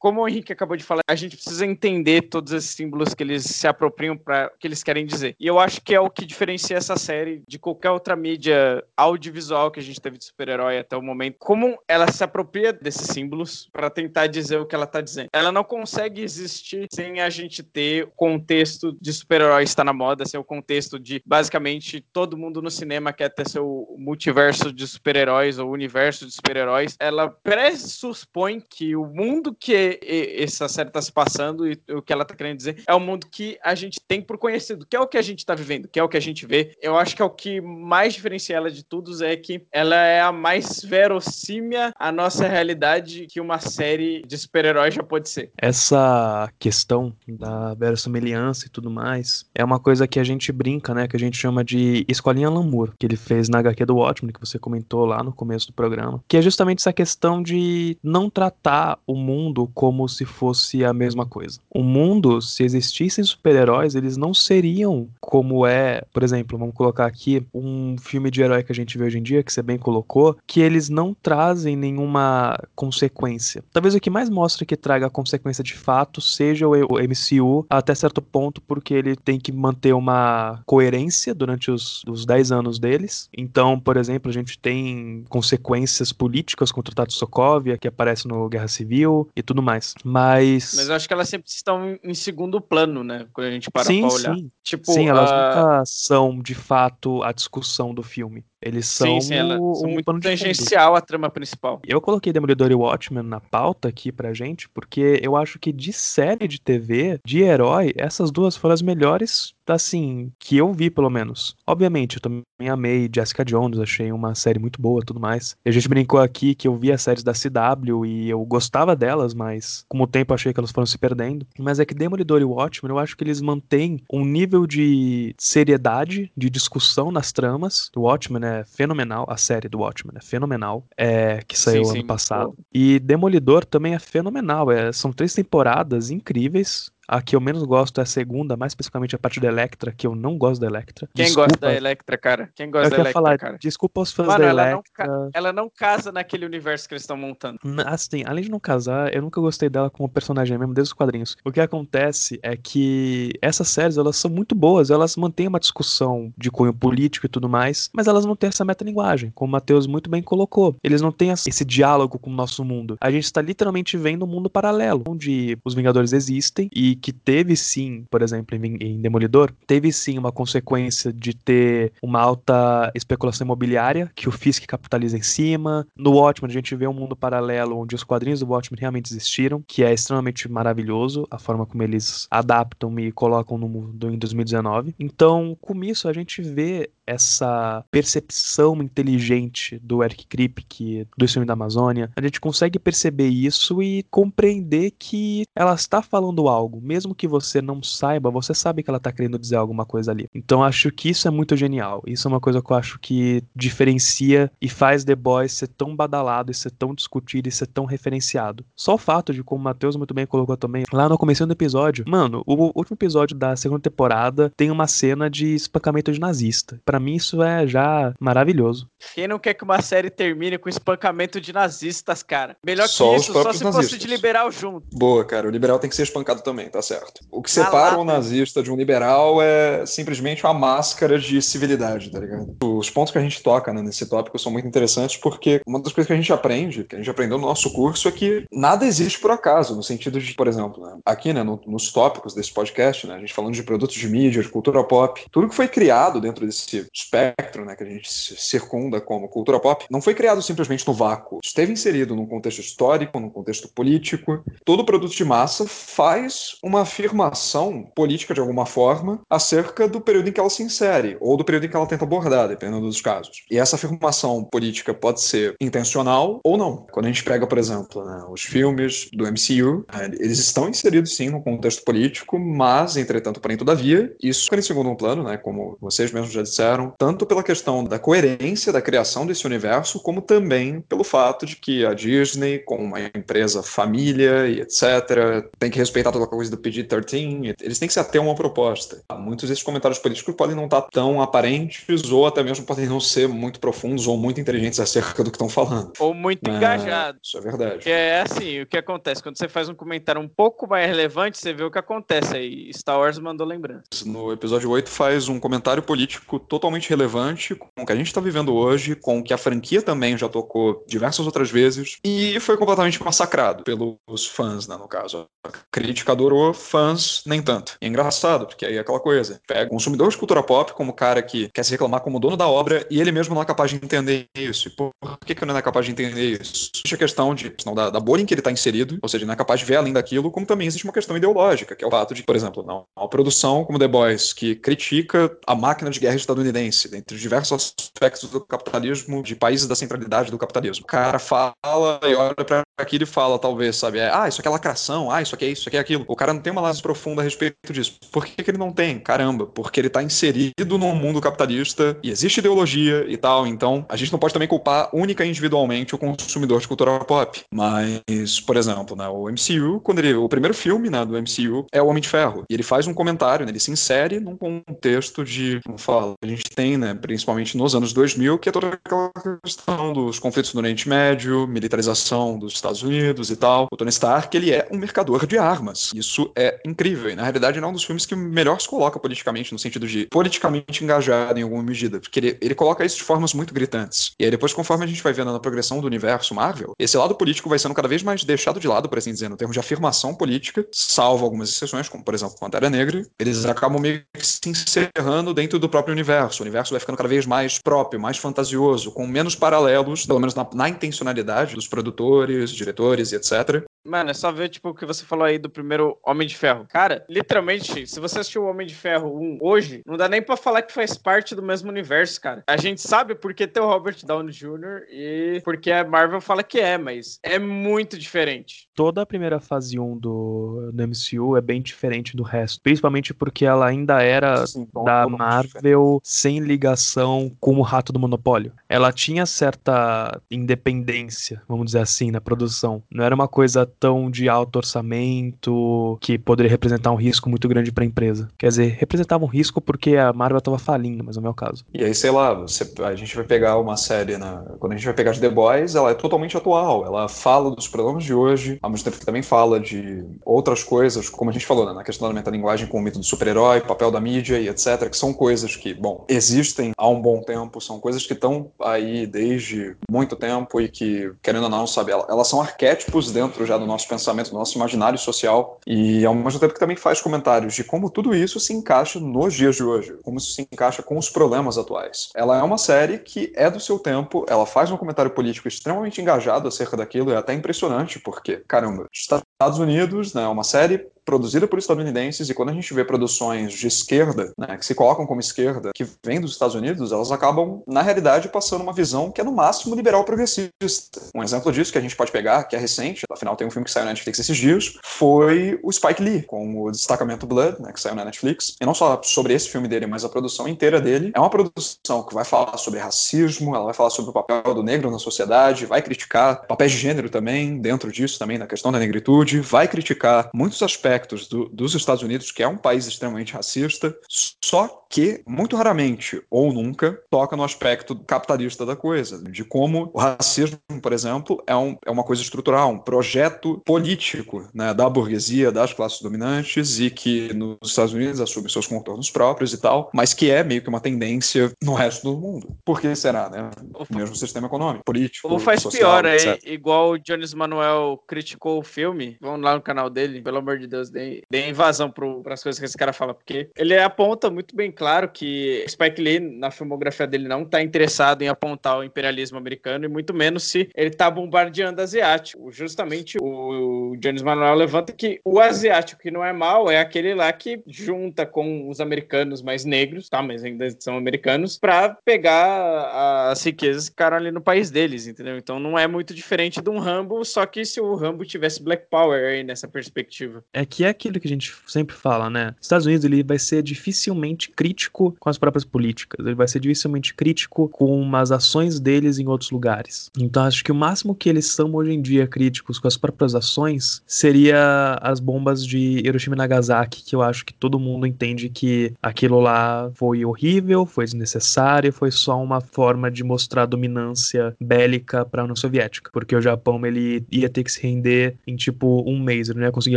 como o Henrique acabou de falar, a gente precisa entender todos esses símbolos que eles se apropriam para que eles querem dizer. E eu acho que é o que diferencia essa série de qualquer outra mídia audiovisual que a gente teve de super-herói até o momento. Como ela se apropria desses símbolos para tentar dizer o que ela está dizendo. Ela não consegue existir sem a gente ter o contexto de super-herói estar na moda, sem o contexto de basicamente todo mundo no cinema quer ter seu multiverso de super-heróis ou universo de super-heróis. Ela pressupõe que o mundo essa série está se passando e o que ela está querendo dizer é o mundo que a gente tem por conhecido, que é o que a gente está vivendo, que é o que a gente vê. Eu acho que é o que mais diferencia ela de todos é que ela é a mais verossímia à nossa realidade que uma série de super-heróis já pode ser. Essa questão da verossimilhança e tudo mais é uma coisa que a gente brinca, né, que a gente chama de escolinha Lamour, que ele fez na HQ do Watchmen, que você comentou lá no começo do programa, que é justamente essa questão de não tratar o mundo como se fosse a mesma coisa. O mundo, se existissem super-heróis, eles não seriam como é, por exemplo, vamos colocar aqui um filme de herói que a gente vê hoje em dia, que você bem colocou, que eles não trazem nenhuma consequência. Talvez o que mais mostra que traga a consequência de fato seja o MCU até certo ponto, porque ele tem que manter uma coerência durante os, os 10 anos deles. Então, por exemplo, a gente tem consequências políticas com o Tratado de Sokovia, que aparece no Guerra Civil e tudo mais mais. Mas. Mas eu acho que elas sempre estão em segundo plano, né? Quando a gente para sim, pra olhar. sim. Tipo, sim, elas a- nunca são de fato a discussão do filme. Eles são, sim, sim, são o muito tangencial à trama principal. Eu coloquei Demolidor e Watchmen na pauta aqui pra gente, porque eu acho que de série de TV, de herói, essas duas foram as melhores, assim, que eu vi, pelo menos. Obviamente, eu também amei Jessica Jones, achei uma série muito boa tudo mais. E a gente brincou aqui que eu vi as séries da CW e eu gostava delas, mas com o tempo achei que elas foram se perdendo. Mas é que Demolidor e Watchmen, eu acho que eles mantêm um nível de seriedade, de discussão nas tramas. O Watchmen é fenomenal, a série do Watchmen é fenomenal, é, que saiu Sim, ano sim, passado. E Demolidor também é fenomenal, é, são três temporadas incríveis. A que eu menos gosto é a segunda, mais especificamente a parte da Electra, que eu não gosto da Electra. Quem Desculpa, gosta da Electra, cara? Quem eu gosta da quero Electra, falar, cara? desculpa aos fãs Mano, da ela não, Electra. ca- ela não casa naquele universo que eles estão montando. Assim, além de não casar, eu nunca gostei dela como personagem mesmo desde os quadrinhos. O que acontece é que essas séries, elas são muito boas, elas mantêm uma discussão de cunho político e tudo mais, mas elas não têm essa metalinguagem, como o Matheus muito bem colocou. Eles não têm esse diálogo com o nosso mundo. A gente está literalmente vendo um mundo paralelo, onde os Vingadores existem e que teve sim, por exemplo, em em Demolidor, teve sim uma consequência de ter uma alta especulação imobiliária, que o Fisk capitaliza em cima. No Watchmen a gente vê um mundo paralelo onde os quadrinhos do Watchmen realmente existiram, que é extremamente maravilhoso, a forma como eles adaptam e colocam no mundo em 2019. Então, com isso a gente vê essa percepção inteligente do Eric Kripke, do filme da Amazônia. A gente consegue perceber isso e compreender que ela está falando algo, mesmo que você não saiba, você sabe que ela está querendo dizer alguma coisa ali. Então acho que isso é muito genial. Isso é uma coisa que eu acho que diferencia e faz The Boys ser tão badalado e ser tão discutido e ser tão referenciado. Só o fato de, como o Matheus muito bem colocou também, lá no começo do episódio, mano, o último episódio da segunda temporada tem uma cena de espancamento de nazista. Pra mim isso é já maravilhoso. Quem não quer que uma série termine com espancamento de nazistas, cara? Melhor Só que isso, só se fosse nazistas. de liberal junto. Boa, cara. O liberal tem que ser espancado também, tá certo. O que Na separa um nazista de um liberal é simplesmente uma máscara de civilidade, tá ligado? Os pontos que a gente toca né, nesse tópico são muito interessantes porque uma das coisas que a gente aprende, que a gente aprendeu no nosso curso, é que nada existe por acaso, no sentido de, por exemplo, né, aqui né, no- nos tópicos desse podcast, né, a gente falando de produtos de mídia, de cultura pop, tudo que foi criado dentro desse espectro né, que a gente circunda como cultura pop, não foi criado simplesmente no vácuo. Esteve inserido num contexto histórico, num contexto político. Todo produto de massa faz uma afirmação política de alguma forma acerca do período em que ela se insere, ou do período em que ela tenta abordar, dependendo dos casos. E essa afirmação política pode ser intencional ou não. Quando a gente pega, por exemplo, né, os filmes do MCU, né, eles estão inseridos sim no contexto político, mas, entretanto, porém, todavia, isso fica em segundo plano, né, como vocês mesmos já disseram, tanto pela questão da coerência da criação desse universo, como também pelo fato de que a Disney, como uma empresa família e etc., tem que respeitar toda a coisa do PG-13, eles têm que se ater a uma proposta. Muitos desses comentários políticos podem não estar tão aparentes, ou até mesmo podem não ser muito profundos ou muito inteligentes acerca do que estão falando. Ou muito Mas engajado. Isso é verdade. Que é assim, o que acontece? Quando você faz um comentário um pouco mais relevante, você vê o que acontece aí. Star Wars mandou lembrança. No episódio 8 faz um comentário político totalmente relevante com o que a gente está vivendo hoje, com o que a franquia também já tocou diversas outras vezes, e foi completamente massacrado pelos fãs, né, no caso. A crítica adorou, fãs nem tanto. E é engraçado, porque aí é aquela coisa. Pega consumidor de cultura pop como cara que quer se reclamar como dono da obra e ele mesmo não é capaz de entender isso. E por que, que ele não é capaz de entender isso? Existe a questão de, questão da, da bolha em que ele está inserido, ou seja, não é capaz de ver além daquilo, como também existe uma questão ideológica, que é o fato de, por exemplo, não, uma produção como The Boys, que critica a máquina de guerra estadunidense, dentre diversos aspectos do capitalismo, de países da centralidade do capitalismo. O cara fala e olha para aquilo e fala, talvez, sabe, é, ah, isso aqui é lacração, ah, isso aqui é isso, isso aqui é aquilo. O cara não tem uma análise profunda a respeito disso. Por que, que ele não tem? Caramba, porque ele está inserido num mundo capitalista e existe ideologia e tal, então a gente não pode também culpar única e individualmente o consumidor de cultura pop. Mas, por exemplo, né, o MCU, quando ele, o primeiro filme né, do MCU é o Homem de Ferro, e ele faz um comentário, né, ele se insere num contexto de, como fala, a gente gente tem, né, principalmente nos anos 2000, que é toda aquela questão dos conflitos no Oriente Médio, militarização dos Estados Unidos e tal. O Tony Stark, ele é um mercador de armas. Isso é incrível. E, na realidade, ele é um dos filmes que melhor se coloca politicamente, no sentido de politicamente engajado em alguma medida. Porque ele, ele coloca isso de formas muito gritantes. E aí, depois, conforme a gente vai vendo na progressão do universo Marvel, esse lado político vai sendo cada vez mais deixado de lado, por assim dizer, no termo de afirmação política, salvo algumas exceções, como, por exemplo, Pantera Negra. Eles acabam meio que se encerrando dentro do próprio universo. O universo vai ficando cada vez mais próprio, mais fantasioso, com menos paralelos, pelo menos na, na intencionalidade dos produtores, diretores e etc. Mano, é só ver, tipo, o que você falou aí do primeiro Homem de Ferro. Cara, literalmente, se você assistiu o Homem de Ferro 1 hoje, não dá nem pra falar que faz parte do mesmo universo, cara. A gente sabe porque tem o Robert Downey Jr. e porque a Marvel fala que é, mas é muito diferente. Toda a primeira fase 1 do, do MCU é bem diferente do resto. Principalmente porque ela ainda era Sim, da Marvel sem ligação com o rato do monopólio. Ela tinha certa independência, vamos dizer assim, na produção. Não era uma coisa tão de alto orçamento que poderia representar um risco muito grande para a empresa. Quer dizer, representava um risco porque a Marvel estava falindo, mas não é o meu caso. E aí, sei lá, você, a gente vai pegar uma série, quando a gente vai pegar de The Boys, ela é totalmente atual. Ela fala dos problemas de hoje, ao mesmo tempo que também fala de outras coisas, como a gente falou, né, na questão da metalinguagem com o mito do super-herói, papel da mídia e etc., que são coisas que, bom, existem há um bom tempo, são coisas que estão aí desde muito tempo e que, querendo ou não, sabe, elas são arquétipos dentro já do nosso pensamento, do nosso imaginário social, e ao mesmo tempo que também faz comentários de como tudo isso se encaixa nos dias de hoje, como isso se encaixa com os problemas atuais. Ela é uma série que é do seu tempo, ela faz um comentário político extremamente engajado acerca daquilo, é até impressionante, porque, caramba, Estados Unidos, né, uma série produzida por estadunidenses, e quando a gente vê produções de esquerda, né, que se colocam como esquerda, que vêm dos Estados Unidos, elas acabam, na realidade, passando uma visão que é no máximo liberal progressista. Um exemplo disso que a gente pode pegar, que é recente, afinal tem um filme que saiu na Netflix esses dias, foi o Spike Lee, com o Destacamento Blood, né, que saiu na Netflix. E não só sobre esse filme dele, mas a produção inteira dele é uma produção que vai falar sobre racismo, ela vai falar sobre o papel do negro na sociedade, vai criticar papéis de gênero também, dentro disso também, na questão da negritude, vai criticar muitos aspectos aspectos do, dos Estados Unidos, que é um país extremamente racista, só que muito raramente ou nunca toca no aspecto capitalista da coisa, de como o racismo, por exemplo, é, um, é uma coisa estrutural, um projeto político né, da burguesia, das classes dominantes e que nos Estados Unidos assume seus contornos próprios e tal, mas que é meio que uma tendência no resto do mundo. Por que será, né? O mesmo sistema econômico, político. Ou faz social, pior, é igual o Jones Manuel criticou o filme. Vamos lá no canal dele, pelo amor de Deus, deem, deem vazão para as coisas que esse cara fala, porque ele aponta muito bem claro que Spike Lee, na filmografia dele, não está interessado em apontar o imperialismo americano, e muito menos se ele está bombardeando asiático. Justamente o, Jones Manuel levanta que o asiático que não é mal é aquele lá que junta com os americanos mais negros, tá? Mas ainda são americanos, para pegar as riquezas que ficaram ali no país deles, entendeu? Então não é muito diferente de um Rambo, só que se o Rambo tivesse Black Power aí nessa perspectiva. É que é aquilo que a gente sempre fala, né? Estados Unidos ele vai ser dificilmente crítico com as próprias políticas, ele vai ser dificilmente crítico com as ações deles em outros lugares. Então acho que o máximo que eles são hoje em dia críticos com as próprias ações seria as bombas de Hiroshima e Nagasaki, que eu acho que todo mundo entende que aquilo lá foi horrível, foi desnecessário, foi só uma forma de mostrar dominância bélica para a União Soviética, porque o Japão ele ia ter que se render em tipo um mês, ele não ia conseguir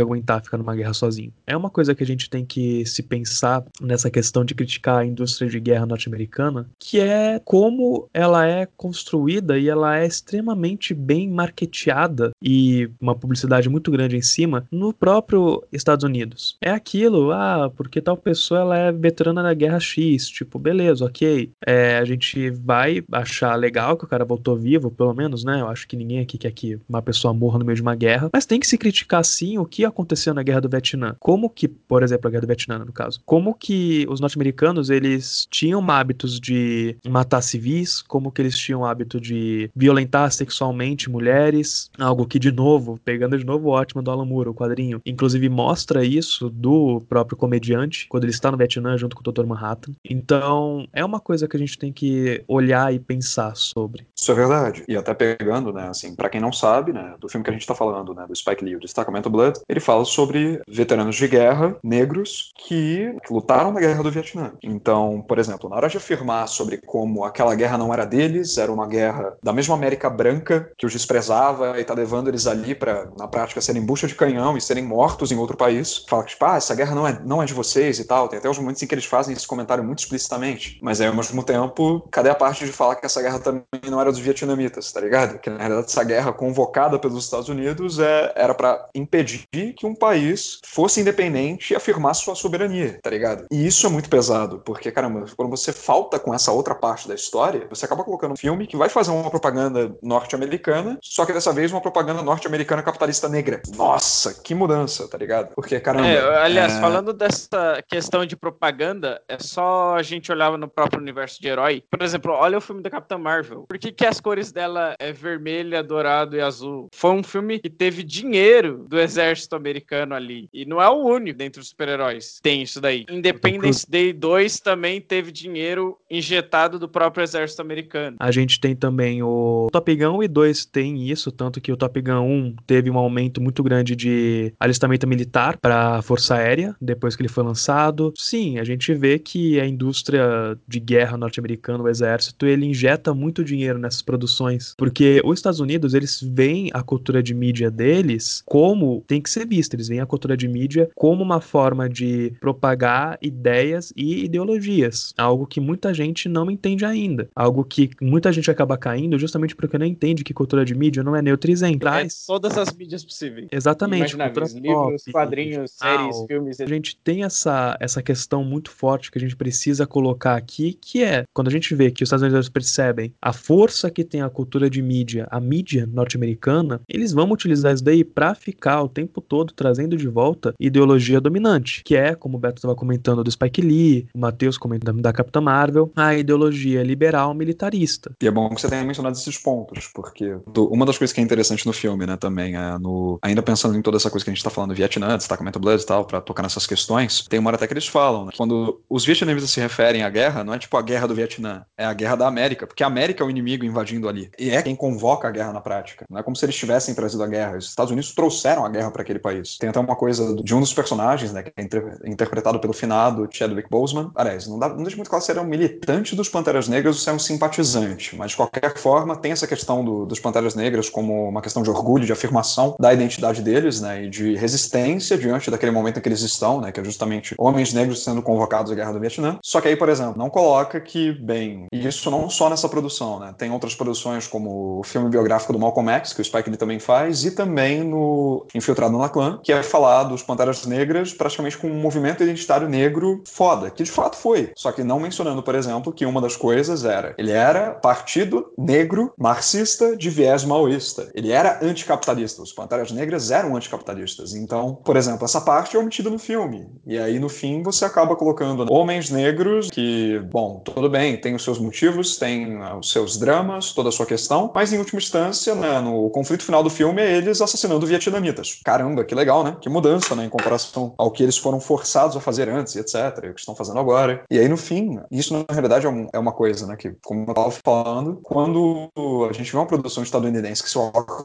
aguentar ficar numa guerra sozinho. É uma coisa que a gente tem que se pensar nessa questão de criticar a indústria de guerra norte-americana, que é como ela é construída e ela é extremamente bem marketeada e uma publicidade muito grande em cima no próprio Estados Unidos. É aquilo, ah, porque tal pessoa ela é veterana da guerra X, tipo, beleza, ok. É, a gente vai achar legal que o cara voltou vivo, pelo menos, né? Eu acho que ninguém aqui quer que uma pessoa morra no meio de uma guerra, mas tem que se criticar sim o que aconteceu na guerra do Vietnã. Como que, por exemplo, a guerra do Vietnã, no caso, como que os norte-americanos eles tinham hábitos de matar civis, como que eles tinham hábito de violentar sexualmente mulheres, algo que, de novo, pegando de novo o ótimo do Alan Moore, o quadrinho, inclusive mostra isso do próprio comediante, quando ele está no Vietnã junto com o Dr. Manhattan. Então, é uma coisa que a gente tem que olhar e pensar sobre. Isso é verdade. E até pegando, né, assim, para quem não sabe, né, do filme que a gente tá falando, né, do Spike Lee, o Destacamento Blood, ele fala sobre veteranos de guerra negros que lutaram na guerra do Vietnã. Então, por exemplo, na hora de afirmar sobre como aquela guerra não era deles, era uma guerra da mesma América branca que os desprezava e tá levando eles ali para na prática serem bucha de canhão e serem mortos em outro país. Fala que, tipo, ah, essa guerra não é, não é de vocês e tal. Tem até os momentos em que eles fazem esse comentário muito explicitamente. Mas aí, ao mesmo tempo, cadê a parte de falar que essa guerra também não era dos vietnamitas, tá ligado? Que na realidade essa guerra convocada pelos Estados Unidos é, era para impedir que um país fosse independente e afirmasse sua soberania, tá ligado? E isso é muito pesado, porque, caramba, quando você falta com essa outra parte da história, você acaba colocando um filme que vai fazer uma propaganda norte-americana, só que dessa vez uma propaganda norte-americana capitalista negra. Nossa, que mudança, tá ligado? Porque, caramba. É, aliás, é... falando dessa questão de propaganda, é só a gente olhar no próprio universo de herói. Por exemplo, olha o filme da Capitã Marvel. Por que, que as cores dela é vermelha, dourado e azul? Foi um filme que teve dinheiro do exército americano ali. E não é o único dentre os super-heróis. Tem isso daí. Independence Day 2 também teve dinheiro injetado do próprio exército americano. A gente tem também o Top Gun e 2 tem isso, tanto que o Top Gun 1 teve um aumento muito grande de alistamento militar para a Força Aérea depois que ele foi lançado. Sim, a gente vê que a indústria de guerra norte-americana, o exército, ele injeta muito dinheiro nessas produções, porque os Estados Unidos, eles veem a cultura de mídia deles como tem que ser vista, eles veem a cultura de mídia como uma forma de propagar ideias e ideologias, algo que muita gente não entende ainda, algo que muita gente acaba caindo justamente porque não entende que cultura de mídia não é neutrizante. É todas as mídias possíveis. Exatamente. Livros, pop, quadrinhos, séries, filmes. A gente tem essa, essa questão muito forte que a gente precisa colocar aqui, que é quando a gente vê que os Estados Unidos percebem a força que tem a cultura de mídia, a mídia norte-americana, eles vão utilizar isso daí para ficar o tempo todo trazendo de volta ideologia dominante, que é, como o Beto estava comentando do Spike Lee, o Matheus comentando da Capitã Marvel, a ideologia liberal militarista. E é bom que você tenha mencionado esses pontos, porque uma das coisas que é interessante no filme, né, também, é no. Ainda pensando em toda essa coisa que a gente tá falando do Vietnã, destacamento Blood e tal, pra tocar nessas questões, tem uma hora até que eles falam, né, quando os vietnamitas se referem à guerra, não é tipo a guerra do Vietnã, é a guerra da América, porque a América é o inimigo invadindo ali. E é quem convoca a guerra na prática. Não é como se eles tivessem trazido a guerra. Os Estados Unidos trouxeram a guerra para aquele país. Tem até uma coisa de um dos personagens, né, que é interpretado pelo finado Chadwick Boseman. Aliás, não, dá, não deixa muito claro se era um militante dos Panteras Negras ou se é um simpatizante, mas de qualquer forma tem essa questão do, dos Panteras Negras como uma questão de orgulho, de afirmação da identidade deles, né, e de resistência diante daquele momento em que eles estão, né, que é justamente homens negros sendo convocados à guerra do Vietnã. Só que aí, por exemplo, não coloca que, bem, isso não só nessa produção, né, tem outras produções como o filme biográfico do Malcolm X, que o Spike Lee também faz, e também no Infiltrado na Clã, que é falar dos Panteras Negras praticamente com um movimento identitário negro foda, que de fato foi. Só que não mencionando, por exemplo, que uma das coisas era, ele era partido negro marxista de viés maoísta. Ele era anticapitalista. Os Panteras Negras eram anticapitalistas. Então, por exemplo, essa parte é omitida no filme. E aí, no fim, você acaba colocando homens negros que, bom, tudo bem, tem os seus motivos, tem os seus dramas, toda a sua questão, mas em última instância, né, no conflito final do filme, é eles assassinando vietnamitas. Caramba, que legal, né? Que mudança, né, em comparação ao que eles foram forçados a fazer antes, etc., e o que estão fazendo agora. E aí, no fim, isso na realidade é, é uma coisa, né, que, como eu estava falando, quando a gente vê uma produção estadunidense que se coloca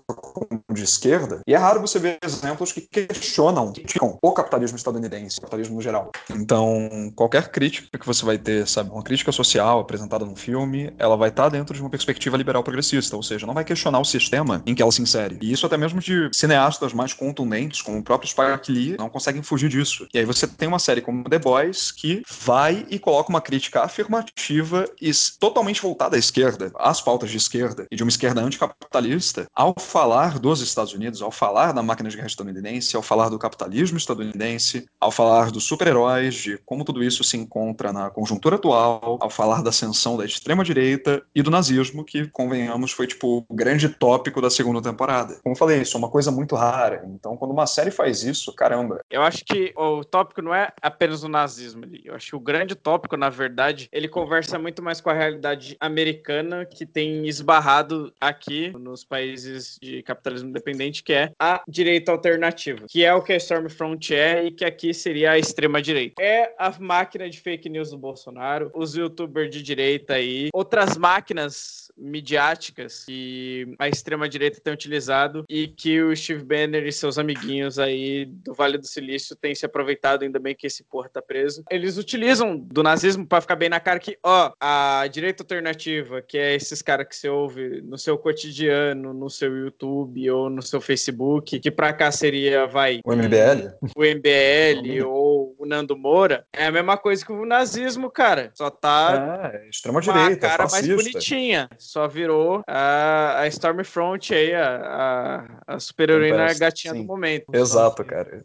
de esquerda, e é raro você ver exemplos que questionam, criticam o capitalismo estadunidense, o capitalismo no geral. Então, qualquer crítica que você vai ter, sabe, uma crítica social apresentada num filme, ela vai estar dentro de uma perspectiva liberal progressista, ou seja, não vai questionar o sistema em que ela se insere. E isso até mesmo de cineastas mais contundentes, como o próprio Spike Lee, não conseguem fugir disso. E aí você tem uma série como The Boys que vai e coloca uma crítica afirmativa e totalmente voltada à esquerda, às pautas de esquerda e de uma esquerda anticapitalista, ao falar dos Estados Unidos, ao falar da máquina de guerra estadunidense, ao falar do capitalismo estadunidense, ao falar dos super-heróis, de como tudo isso se encontra na conjuntura atual, ao falar da ascensão da extrema-direita e do nazismo, que, convenhamos, foi tipo o grande tópico da segunda temporada. Como eu falei, isso é uma coisa muito rara. Então, quando uma série faz isso, caramba. Eu acho que o tópico não é apenas o nazismo ali. Eu acho que o grande tópico, na verdade, ele conversa muito mais com a realidade americana que tem esbarrado aqui nos países de capitalismo independente, que é a direita alternativa, que é o que a Stormfront é e que aqui seria a extrema direita. É a máquina de fake news do Bolsonaro, os youtubers de direita aí, outras máquinas midiáticas que a extrema direita tem utilizado e que o Steve Banner e seus amiguinhos aí do Vale do Silício tem se aproveitado, ainda bem que esse porra tá preso. Eles utilizam do nazismo para ficar bem na cara que, ó, a direita alternativa, que é esses caras que você ouve no seu cotidiano, no seu YouTube ou no seu Facebook, que pra cá seria, vai... O MBL? O MBL ou o Nando Moura, é a mesma coisa que o nazismo, cara. Só tá... É, extrema-direita, cara fascista. mais bonitinha. Só virou a, a Stormfront aí, a, a, a super-heroína gatinha Sim. do momento. Exato, cara.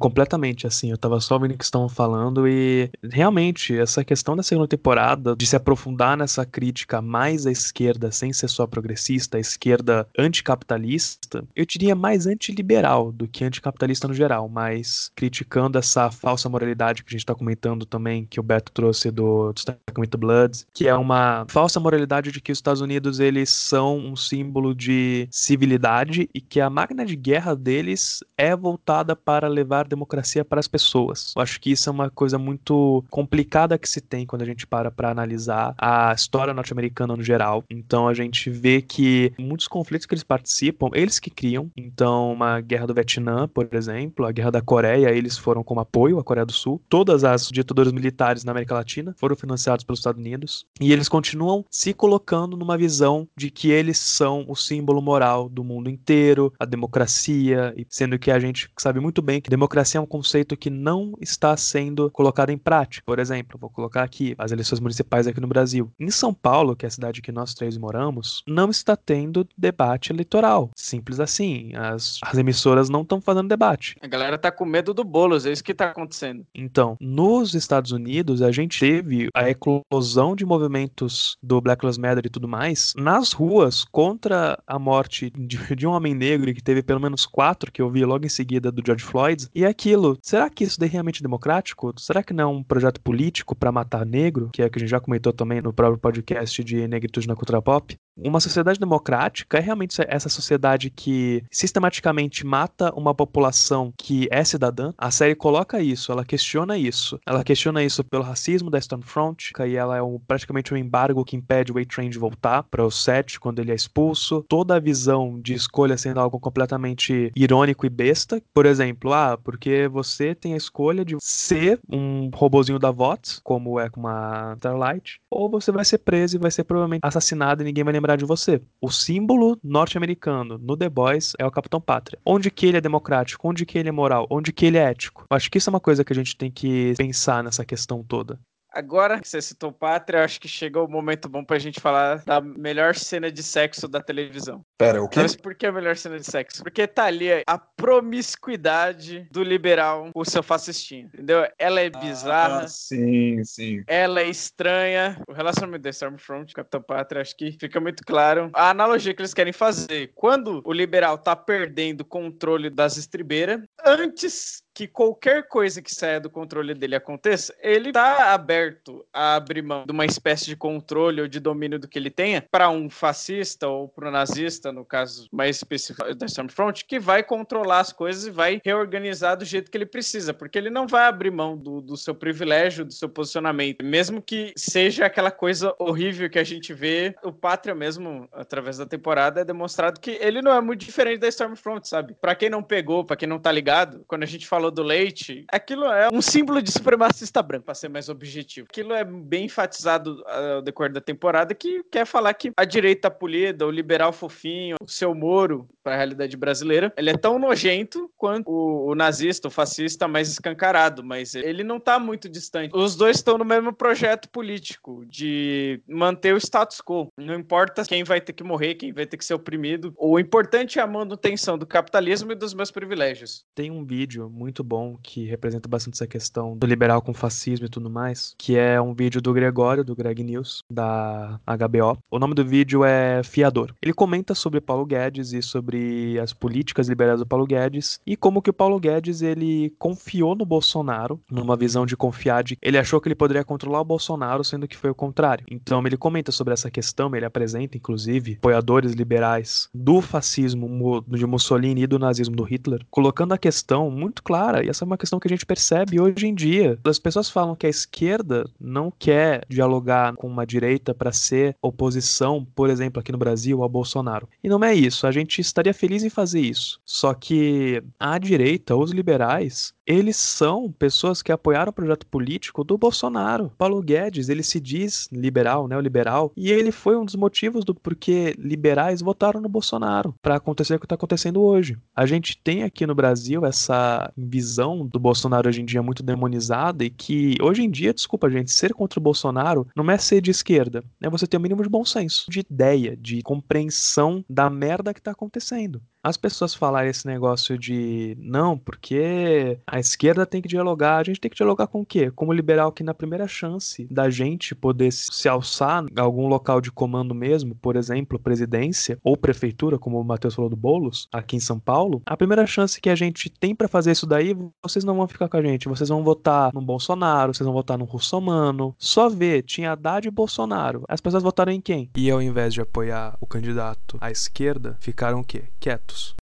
Completamente, assim, eu tava só ouvindo o que estão falando e realmente essa questão da segunda temporada de se aprofundar nessa crítica mais à esquerda, sem ser só progressista, a esquerda anticapitalista, eu diria mais antiliberal do que anticapitalista no geral, mas criticando essa falsa moralidade que a gente tá comentando também, que o Beto trouxe do Destacamento Bloods, que é uma falsa moralidade de que os Estados Unidos eles são um símbolo de civilidade e que a máquina de guerra deles é voltada para levar democracia para as pessoas. Eu acho que isso é uma coisa muito complicada que se tem quando a gente para para analisar a história norte-americana no geral. Então a gente vê que muitos conflitos que eles participam, eles que criam. Então, uma guerra do Vietnã, por exemplo, a guerra da Coreia, eles foram como apoio à Coreia do Sul. Todas as ditaduras militares na América Latina foram financiadas pelos Estados Unidos. E eles continuam se colocando numa visão de que eles são o símbolo moral do mundo inteiro, a democracia, sendo que a gente sabe muito bem que democracia é um conceito que não está sendo colocado em prática. Por exemplo, vou colocar aqui as eleições municipais aqui no Brasil. Em São Paulo, que é a cidade que nós três moramos, não está tendo debate eleitoral. Simples assim. As, as emissoras não estão fazendo debate. A galera tá com medo do Boulos, é isso que tá acontecendo. Então, nos Estados Unidos, a gente teve a eclosão de movimentos do Black Lives Matter e tudo mais nas ruas contra a morte de, de um homem negro e que teve pelo menos quatro que eu vi logo em seguida do George Floyd. E aquilo, será que isso é realmente democrático? Será que não é um projeto político para matar negro, que é o que a gente já comentou também no próprio podcast de Negritude na Cultura Pop? Uma sociedade democrática é realmente essa sociedade que sistematicamente mata uma população que é cidadã. A série coloca isso, ela questiona isso. Ela questiona isso pelo racismo da Stormfront, e ela é um, praticamente um embargo que impede o A-Train de voltar para o set quando ele é expulso. Toda a visão de escolha sendo algo completamente irônico e besta. Por exemplo, ah, porque você tem a escolha de ser um robozinho da VOTS, como é com uma Starlight, ou você vai ser preso e vai ser provavelmente assassinado e ninguém vai lembrar de você. O símbolo norte-americano no The Boys é o Capitão Pátria. Onde que ele é democrático, onde que ele é moral, onde que ele é ético. Eu acho que isso é uma coisa que a gente tem que pensar nessa questão toda. Agora que você citou Pátria, acho que chegou o momento bom pra gente falar da melhor cena de sexo da televisão. Pera, o quê? Mas por que a melhor cena de sexo? Porque tá ali a promiscuidade do liberal com o seu fascistinho, entendeu? Ela é bizarra. Ah, sim, sim. Ela é estranha. O relacionamento da Stormfront Capitão Pátria, acho que fica muito claro. A analogia que eles querem fazer. Quando o liberal tá perdendo o controle das estribeiras, antes que qualquer coisa que saia do controle dele aconteça, ele tá aberto a abrir mão de uma espécie de controle ou de domínio do que ele tenha para um fascista ou para um nazista, no caso mais específico da Stormfront, que vai controlar as coisas e vai reorganizar do jeito que ele precisa, porque ele não vai abrir mão do, do seu privilégio, do seu posicionamento, mesmo que seja aquela coisa horrível que a gente vê, o Pátria mesmo, através da temporada, é demonstrado que ele não é muito diferente da Stormfront, sabe? Para quem não pegou, para quem não tá ligado, quando a gente fala falou do leite, aquilo é um símbolo de supremacista branco, para ser mais objetivo. Aquilo é bem enfatizado ao decorrer da temporada, que quer falar que a direita polida, o liberal fofinho, o seu Moro, para a realidade brasileira, ele é tão nojento quanto o, o, nazista, o fascista mais escancarado, mas ele não tá muito distante. Os dois estão no mesmo projeto político de manter o status quo. Não importa quem vai ter que morrer, quem vai ter que ser oprimido. O importante é a manutenção do capitalismo e dos meus privilégios. Tem um vídeo muito muito bom que representa bastante essa questão do liberal com fascismo e tudo mais, que é um vídeo do Gregório, do Greg News, da HBO. O nome do vídeo é Fiador. Ele comenta sobre Paulo Guedes e sobre as políticas liberais do Paulo Guedes e como que o Paulo Guedes ele confiou no Bolsonaro, numa visão de confiar de ele achou que ele poderia controlar o Bolsonaro, sendo que foi o contrário. Então ele comenta sobre essa questão, ele apresenta inclusive apoiadores liberais do fascismo de Mussolini e do nazismo do Hitler, colocando a questão muito clara cara. E essa é uma questão que a gente percebe hoje em dia. As pessoas falam que a esquerda não quer dialogar com uma direita para ser oposição, por exemplo, aqui no Brasil, ao Bolsonaro. E não é isso. A gente estaria feliz em fazer isso. Só que a direita, os liberais, eles são pessoas que apoiaram o projeto político do Bolsonaro. Paulo Guedes, ele se diz liberal, neoliberal, e ele foi um dos motivos do porquê liberais votaram no Bolsonaro para acontecer o que está acontecendo hoje. A gente tem aqui no Brasil essa visão do Bolsonaro hoje em dia muito demonizada e que hoje em dia, desculpa gente, ser contra o Bolsonaro não é ser de esquerda, é você ter o mínimo de bom senso, de ideia, de compreensão da merda que está acontecendo as pessoas falarem esse negócio de não, porque a esquerda tem que dialogar, a gente tem que dialogar com o quê? Como liberal que na primeira chance da gente poder se alçar em algum local de comando mesmo, por exemplo, presidência ou prefeitura, como o Matheus falou do Bolos, aqui em São Paulo, a primeira chance que a gente tem para fazer isso daí, vocês não vão ficar com a gente, vocês vão votar no Bolsonaro, vocês vão votar no Russomano. Só ver, tinha Haddad e Bolsonaro. As pessoas votaram em quem? E ao invés de apoiar o candidato à esquerda, ficaram o quê? adultos.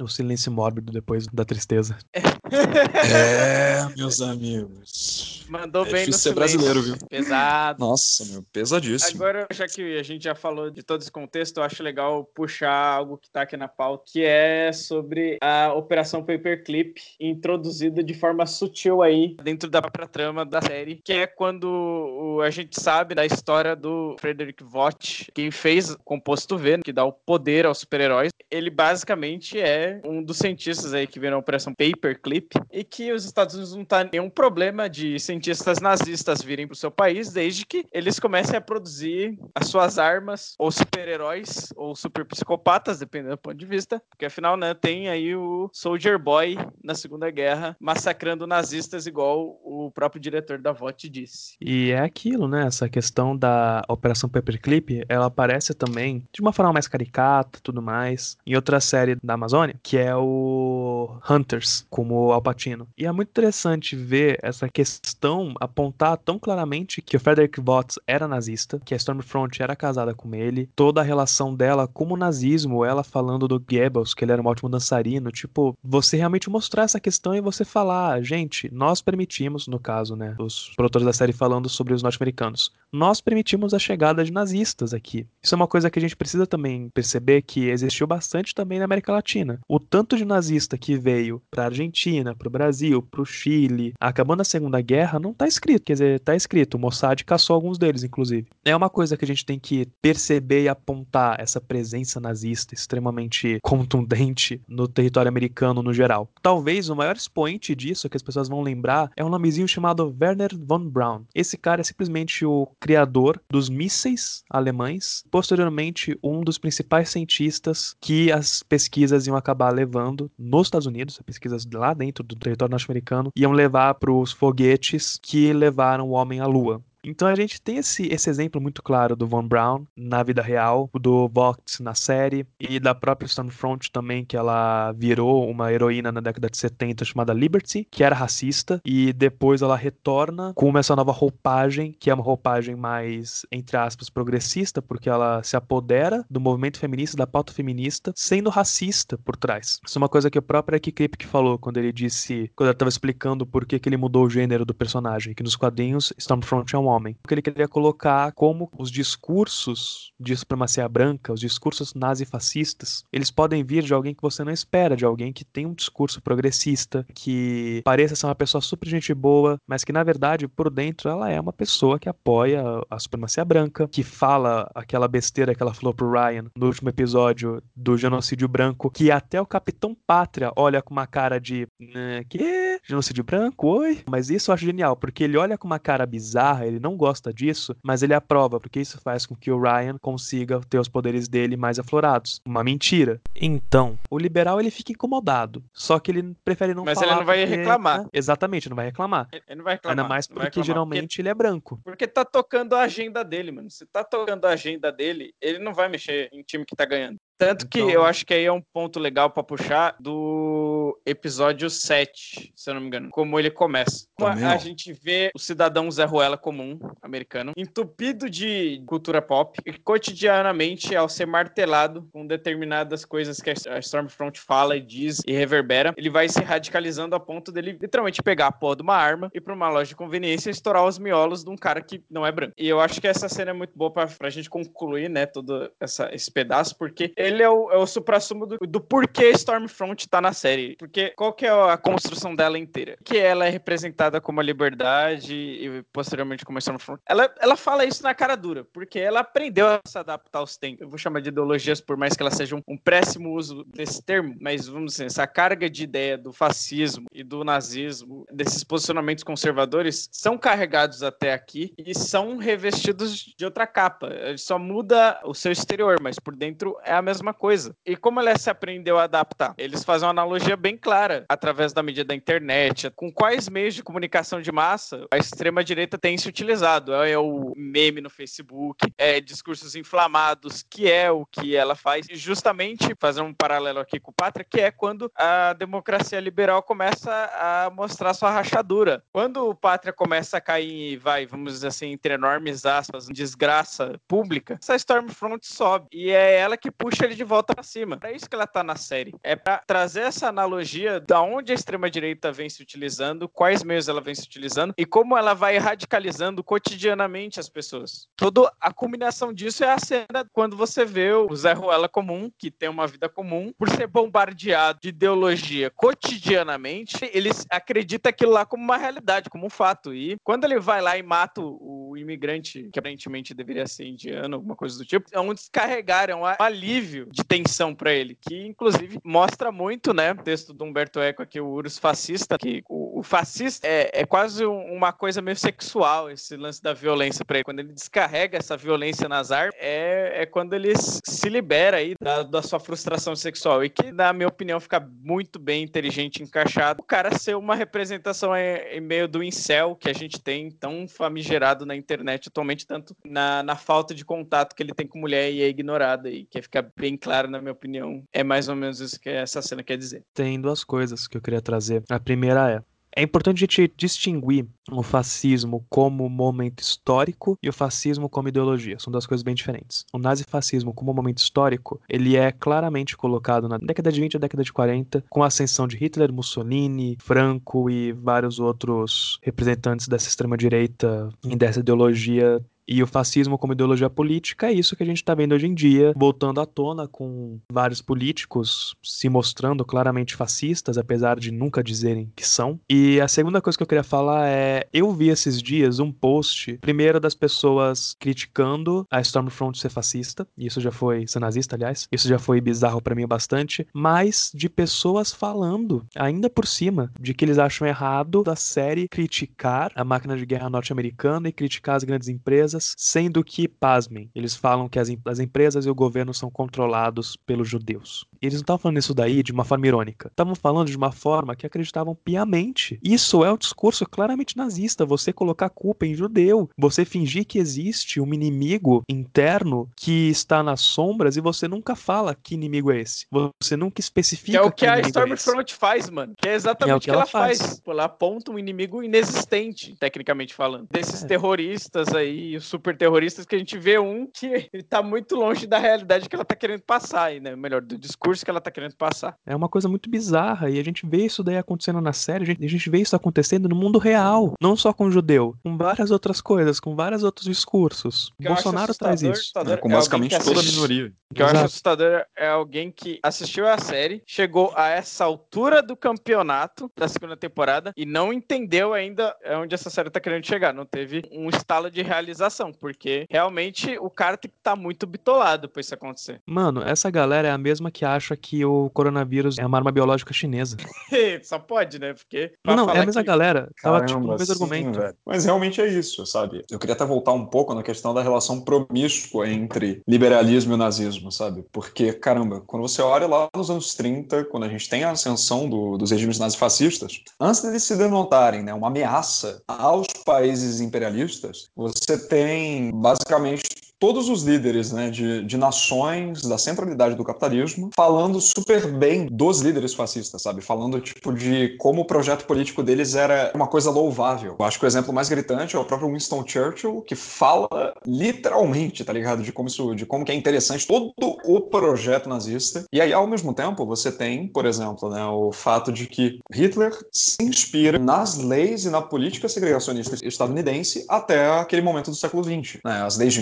O silêncio mórbido depois da tristeza. É, meus amigos. Mandou é bem no ser silêncio. brasileiro, viu? Pesado. Nossa, meu, pesadíssimo. Agora, já que a gente já falou de todo esse contexto, eu acho legal puxar algo que tá aqui na pauta, que é sobre a Operação Paperclip, introduzida de forma sutil aí dentro da própria trama da série, que é quando a gente sabe da história do Frederick Vought, quem fez o composto V, que dá o poder aos super-heróis. Ele basicamente é um dos cientistas aí que viram a Operação Paperclip e que os Estados Unidos não tá nenhum problema de cientistas nazistas virem para o seu país, desde que eles comecem a produzir as suas armas, ou super-heróis, ou super psicopatas, dependendo do ponto de vista, porque afinal, né, tem aí o Soldier Boy na Segunda Guerra massacrando nazistas, igual o próprio diretor da VOT disse. E é aquilo, né? Essa questão da Operação Paperclip, ela aparece também de uma forma mais caricata, tudo mais, em outra série da Amazônia, que é o Hunters, como Alpatino. E é muito interessante ver essa questão apontar tão claramente que o Frederick Watts era nazista, que a Stormfront era casada com ele, toda a relação dela com o nazismo, ela falando do Goebbels, que ele era um ótimo dançarino, tipo, você realmente mostrar essa questão e você falar, gente, nós permitimos, no caso, né, os produtores da série falando sobre os norte-americanos, nós permitimos a chegada de nazistas aqui. Isso é uma coisa que a gente precisa também perceber que existiu bastante também na América Latina. O tanto de nazista que veio para Argentina, para o Brasil, para o Chile, acabando a Segunda Guerra, não está escrito. Quer dizer, está escrito. O Mossad caçou alguns deles, inclusive. É uma coisa que a gente tem que perceber e apontar essa presença nazista extremamente contundente no território americano no geral. Talvez o maior expoente disso que as pessoas vão lembrar é um nomezinho chamado Werner von Braun. Esse cara é simplesmente o criador dos mísseis alemães, posteriormente um dos principais cientistas que as pesquisas iam acabar levando nos Estados Unidos, pesquisas lá dentro do território norte-americano, iam levar para os foguetes que levaram o homem à Lua. Então a gente tem esse, esse exemplo muito claro do Von Braun na vida real, do Vox na série e da própria Stormfront também, que ela virou uma heroína na década de 70 chamada Liberty, que era racista, e depois ela retorna com essa nova roupagem, que é uma roupagem mais, entre aspas, progressista, porque ela se apodera do movimento feminista, da pauta feminista, sendo racista por trás. Isso é uma coisa que o próprio Eric Kripke falou quando ele disse, quando ele estava explicando por que, que ele mudou o gênero do personagem, que nos quadrinhos Stormfront é um homem. Porque ele queria colocar como os discursos de supremacia branca, os discursos nazifascistas, eles podem vir de alguém que você não espera, de alguém que tem um discurso progressista, que pareça ser uma pessoa super gente boa, mas que na verdade por dentro ela é uma pessoa que apoia a supremacia branca, que fala aquela besteira que ela falou pro Ryan no último episódio do genocídio branco, que até o Capitão Pátria olha com uma cara de né, que genocídio branco, oi? Mas isso eu acho genial, porque ele olha com uma cara bizarra, ele não gosta disso, mas ele aprova, porque isso faz com que o Ryan consiga ter os poderes dele mais aflorados. Uma mentira. Então, o liberal ele fica incomodado, só que ele prefere não Mas falar. ele não vai porque- reclamar. né? Exatamente, não vai reclamar. Ele não vai reclamar. Ainda mais porque reclamar, geralmente ele é branco. Porque tá tocando a agenda dele, mano. Se tá tocando a agenda dele, ele não vai mexer em time que tá ganhando. Tanto então... que eu acho que aí é um ponto legal para puxar do episódio 7, se eu não me engano, como ele começa. Também a, a gente vê o cidadão Zé Ruela comum, americano, entupido de cultura pop, e cotidianamente, ao ser martelado com determinadas coisas que a Stormfront fala e diz e reverbera, ele vai se radicalizando a ponto dele literalmente pegar a porra de uma arma e ir pra uma loja de conveniência e estourar os miolos de um cara que não é branco. E eu acho que essa cena é muito boa pra, pra gente concluir, né, todo essa, esse pedaço, porque ele é o, é o supra-sumo do, do porquê Stormfront tá na série. Porque qual que é a construção dela inteira? Que ela é representada como a liberdade e posteriormente como a Stormfront. Ela, ela fala isso na cara dura, porque ela aprendeu a se adaptar aos tempos. Eu vou chamar de ideologias, por mais que ela seja um, um péssimo uso desse termo, mas vamos dizer, essa carga de ideia do fascismo e do nazismo, desses posicionamentos conservadores, são carregados até aqui e são revestidos de outra capa. Só muda o seu exterior, mas por dentro é a mesma coisa. E como ela se aprendeu a adaptar? Eles fazem uma analogia bem clara através da mídia da internet, com quais meios de comunicação de massa a extrema-direita tem se utilizado. É o meme no Facebook, é discursos inflamados, que é o que ela faz. E justamente, fazer um paralelo aqui com o Pátria, que é quando a democracia liberal começa a mostrar sua rachadura. Quando o Pátria começa a cair, vai, vamos dizer assim, entre enormes aspas, desgraça pública, essa Stormfront sobe. E é ela que puxa ele de volta para cima. É isso que ela tá na série. É para trazer essa analogia da onde a extrema-direita vem se utilizando, quais meios ela vem se utilizando e como ela vai radicalizando cotidianamente as pessoas. Toda a combinação disso é a cena quando você vê o Zé Ruela comum, que tem uma vida comum, por ser bombardeado de ideologia cotidianamente, ele acredita aquilo lá como uma realidade, como um fato. E quando ele vai lá e mata o imigrante, que aparentemente deveria ser indiano, alguma coisa do tipo, é um descarregar, é um alívio de tensão para ele, que inclusive mostra muito, né, texto do Humberto Eco aqui, o Urus fascista, que o, o fascista é, é quase uma coisa meio sexual, esse lance da violência para ele. Quando ele descarrega essa violência nas armas, é, é quando ele se libera aí da, da sua frustração sexual. E que, na minha opinião, fica muito bem inteligente, encaixado. O cara ser uma representação em, meio do incel que a gente tem tão famigerado na internet atualmente, tanto na, na falta de contato que ele tem com mulher e é ignorada. E que fica bem claro, na minha opinião. É mais ou menos isso que essa cena quer dizer. Tem duas coisas que eu queria trazer. A primeira é é importante a gente distinguir o fascismo como momento histórico e o fascismo como ideologia. São duas coisas bem diferentes. O nazifascismo como momento histórico, ele é claramente colocado na década de 20 e década de 40, com a ascensão de Hitler, Mussolini, Franco e vários outros representantes dessa extrema-direita e dessa ideologia e o fascismo como ideologia política é isso que a gente está vendo hoje em dia, voltando à tona com vários políticos se mostrando claramente fascistas, apesar de nunca dizerem que são. E a segunda coisa que eu queria falar é: eu vi esses dias um post, primeiro das pessoas criticando a Stormfront ser fascista, isso já foi ser nazista, aliás, isso já foi bizarro para mim bastante, mas de pessoas falando, ainda por cima, de que eles acham errado da série criticar a máquina de guerra norte-americana e criticar as grandes empresas empresas, sendo que, pasmem, eles falam que as, as empresas e o governo são controlados pelos judeus. E eles não estavam falando isso daí de uma forma irônica. Estavam falando de uma forma que acreditavam piamente. Isso é um discurso claramente nazista. Você colocar culpa em judeu. Você fingir que existe um inimigo interno que está nas sombras e você nunca fala que inimigo é esse. Você nunca especifica. Que é o que, que a Stormfront é faz, mano. Que é exatamente é o que, que ela, ela faz. faz. Ela aponta um inimigo inexistente, tecnicamente falando. Desses é. terroristas aí, os super terroristas, que a gente vê um que está muito longe da realidade que ela está querendo passar, aí, né? Melhor, do discurso que ela está querendo passar. É uma coisa muito bizarra e a gente vê isso daí acontecendo na série, a gente, a gente vê isso acontecendo no mundo real, não só com o judeu, com várias outras coisas, com vários outros discursos. Que Bolsonaro traz isso. É, com basicamente é toda a minoria. O que eu acho assustador é alguém que assistiu a série, chegou a essa altura do campeonato da segunda temporada e não entendeu ainda onde essa série está querendo chegar. Não teve um estalo de realização porque realmente o cara tem que estar tá muito bitolado pra isso acontecer. Mano, essa galera é a mesma que acha que o coronavírus é uma arma biológica chinesa. Só pode, né? Porque. Não, não é a mesma que... galera. Tava tipo no mesmo argumento. Velho. Mas realmente é isso, sabe? Eu queria até voltar um pouco na questão da relação promíscua entre liberalismo e o nazismo, sabe? Porque, caramba, quando você olha lá nos anos 30, quando a gente tem a ascensão do, dos regimes nazifascistas, antes deles se denotarem né, uma ameaça aos países imperialistas, você tem basicamente todos os líderes né, de, de nações, da centralidade do capitalismo, falando super bem dos líderes fascistas, sabe? Falando, tipo, de como o projeto político deles era uma coisa louvável. Eu acho que o exemplo mais gritante é o próprio Winston Churchill, que fala literalmente, tá ligado? De como, isso, de como que é interessante todo o projeto nazista. E aí, ao mesmo tempo, você tem, por exemplo, né, o fato de que Hitler se inspira nas leis e na política segregacionista estadunidense até aquele momento do século XX. Né? As leis de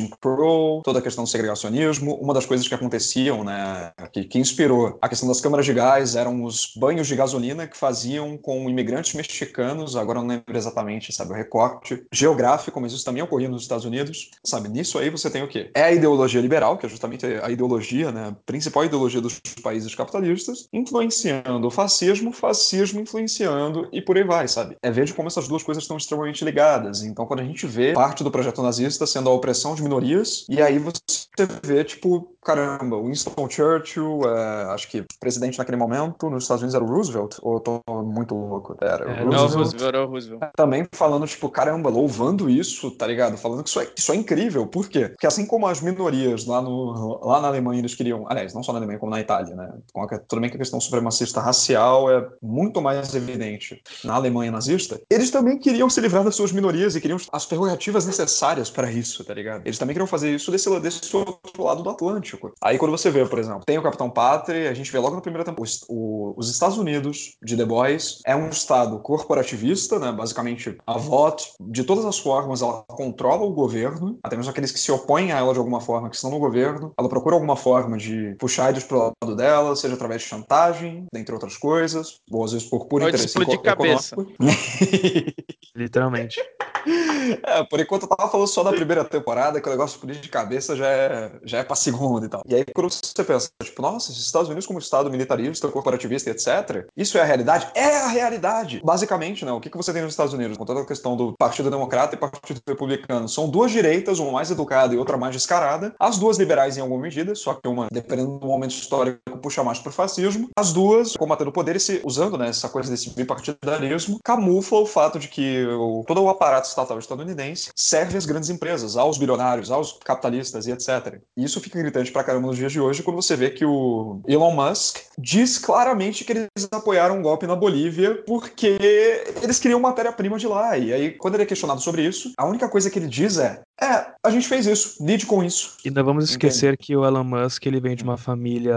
toda a questão do segregacionismo, uma das coisas que aconteciam, né, que, que inspirou a questão das câmaras de gás eram os banhos de gasolina que faziam com imigrantes mexicanos, agora não lembro exatamente, sabe, o recorte geográfico, mas isso também ocorria nos Estados Unidos, sabe, nisso aí você tem o quê? É a ideologia liberal, que é justamente a ideologia, né, a principal ideologia dos países capitalistas, influenciando o fascismo, fascismo influenciando e por aí vai, sabe? É ver como essas duas coisas estão extremamente ligadas. Então, quando a gente vê parte do projeto nazista sendo a opressão de minorias, e aí você vê, tipo, caramba, Winston Churchill, é, acho que presidente naquele momento, nos Estados Unidos era o Roosevelt, ou eu tô muito louco? Era É, o não, Roosevelt. Roosevelt, era o Roosevelt. Também falando, tipo, caramba, louvando isso, tá ligado? Falando que isso é, isso é incrível. Por quê? Porque assim como as minorias lá, no, lá na Alemanha eles queriam, aliás, não só na Alemanha, como na Itália, né? Com a- Tudo bem que a questão supremacista racial é muito mais evidente na Alemanha nazista. Eles também queriam se livrar das suas minorias e queriam as prerrogativas necessárias para isso, tá ligado? Eles também queriam fazer isso desse, desse outro lado do Atlântico. Aí quando você vê, por exemplo, tem o Capitão Pátria, a gente vê logo na primeira temporada, os, o- os Estados Unidos de The Boys é um estado corporativista, né? Basicamente, a VOT, de todas as formas, ela controla o governo, até mesmo aqueles que se opõem a ela de alguma forma, que estão no governo. Ela procura alguma forma de puxar eles pro lado dela, seja através de chantagem, dentre outras coisas, ou às vezes por puro Ou de interesse explodir eco- cabeça. econômico. Literalmente. É, por enquanto eu tava falando só da primeira temporada, que o negócio de cabeça já é, já é pra segunda e tal. E aí quando você pensa, tipo, nossa, esses Estados Unidos como Estado militarista, corporativista etc., isso é a realidade? É a realidade! Basicamente, né, o que, que você tem nos Estados Unidos, com toda a questão do Partido Democrata e Partido Republicano, são duas direitas, uma mais educada e outra mais descarada, as duas liberais em alguma medida, só que uma, dependendo do momento histórico, puxa mais pro fascismo, as duas combatendo o poder e se, usando né, essa coisa desse bipartidarismo, camufla o fato de que o- todo o aparato estatal estadunidense serve às grandes empresas, aos bilionários, aos capitalistas e etc. E isso fica gritante pra caramba nos dias de hoje quando você vê que o Elon Musk diz claramente que eles apoiaram um golpe na Bolívia porque eles queriam matéria-prima de lá. E aí, quando ele é questionado sobre isso, a única coisa que ele diz é: é, a gente fez isso, lide com isso. E não vamos esquecer que o Elon Musk ele vem de uma família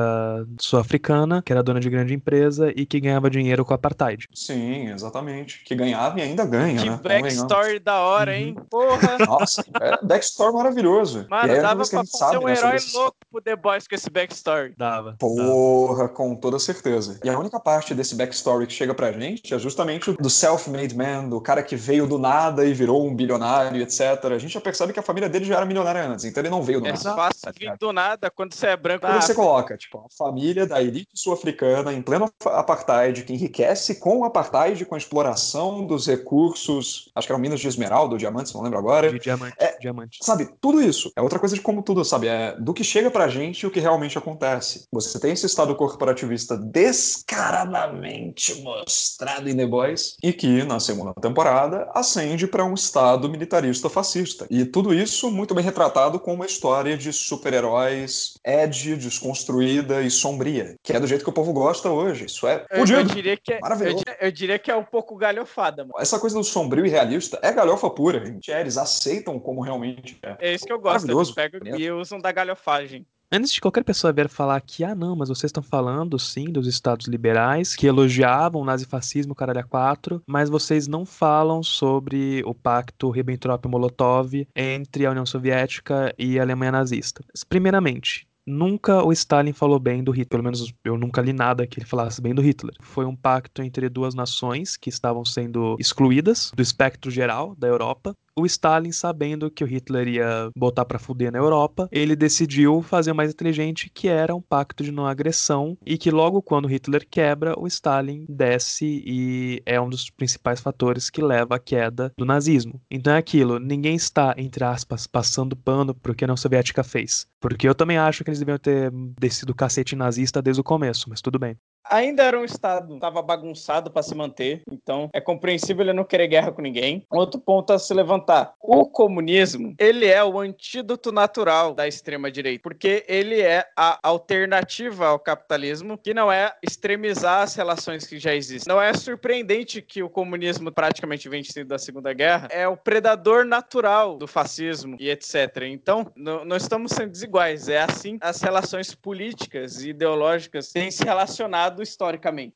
sul-africana, que era dona de grande empresa e que ganhava dinheiro com o apartheid. Sim, exatamente. Que ganhava e ainda ganha, Que né? backstory da hora, hein? Porra! Nossa, é backstory maravilhoso. Mano, aí, a única dava pra fazer sabe, um né, herói esses- louco pro The Boys com esse backstory. Dava. dava. Porra, com toda certeza. E a única parte desse backstory que chega pra gente é justamente o do self-made man, do cara que veio do nada e virou um bilionário, etc. A gente já percebe que a família dele já era milionária antes, então ele não veio do É nada. fácil tá vir do nada quando você é branco. Quando Ah, você coloca, tipo, a família da elite sul-africana em pleno apartheid, que enriquece com o apartheid, com a exploração dos recursos, acho que eram minas de esmeralda diamantes, não lembro agora. De diamante. É. diamante. Sabe, tudo isso. É outra coisa de como tudo, sabe? É do que chega pra gente e o que realmente acontece. Você tem esse estado corporativista descaradamente mostrado em The Boys e que, na segunda temporada, ascende pra um estado militarista fascista. E tudo isso muito bem retratado com uma história de super-heróis edgy, desconstruída e sombria, que é do jeito que o povo gosta hoje. Isso é eu, eu diria que é, eu, Maravilhoso. diria, eu diria que é um pouco galhofada, mano. Essa coisa do sombrio e realista é galhofa pura, gente. É, eles aceitam como realmente é. É isso que eu gosto. Eles pegam e usam da galhofagem. Antes de qualquer pessoa vir falar que, ah, não, mas vocês estão falando, sim, dos estados liberais, que elogiavam o nazifascismo, caralho, a quatro, mas vocês não falam sobre o pacto Ribbentrop-Molotov entre a União Soviética e a Alemanha nazista. Primeiramente, Nunca o Stalin falou bem do Hitler, pelo menos eu nunca li nada que ele falasse bem do Hitler. Foi um pacto entre duas nações que estavam sendo excluídas do espectro geral da Europa. O Stalin, sabendo que o Hitler ia botar pra fuder na Europa, ele decidiu fazer o mais inteligente, que era um pacto de não agressão, e que logo quando Hitler quebra, o Stalin desce e é um dos principais fatores que leva à queda do nazismo. Então é aquilo, ninguém está, entre aspas, passando pano pro que a União Soviética fez. Porque eu também acho que eles deviam ter descido cacete nazista desde o começo, mas tudo bem. Ainda era um estado, estava bagunçado para se manter, então é compreensível ele não querer guerra com ninguém. Outro ponto a se levantar: o comunismo, ele é o antídoto natural da extrema direita, porque ele é a alternativa ao capitalismo, que não é extremizar as relações que já existem. Não é surpreendente que o comunismo praticamente vencido da Segunda Guerra é o predador natural do fascismo e etc. Então, não estamos sendo desiguais, é assim as relações políticas e ideológicas têm se relacionado historicamente.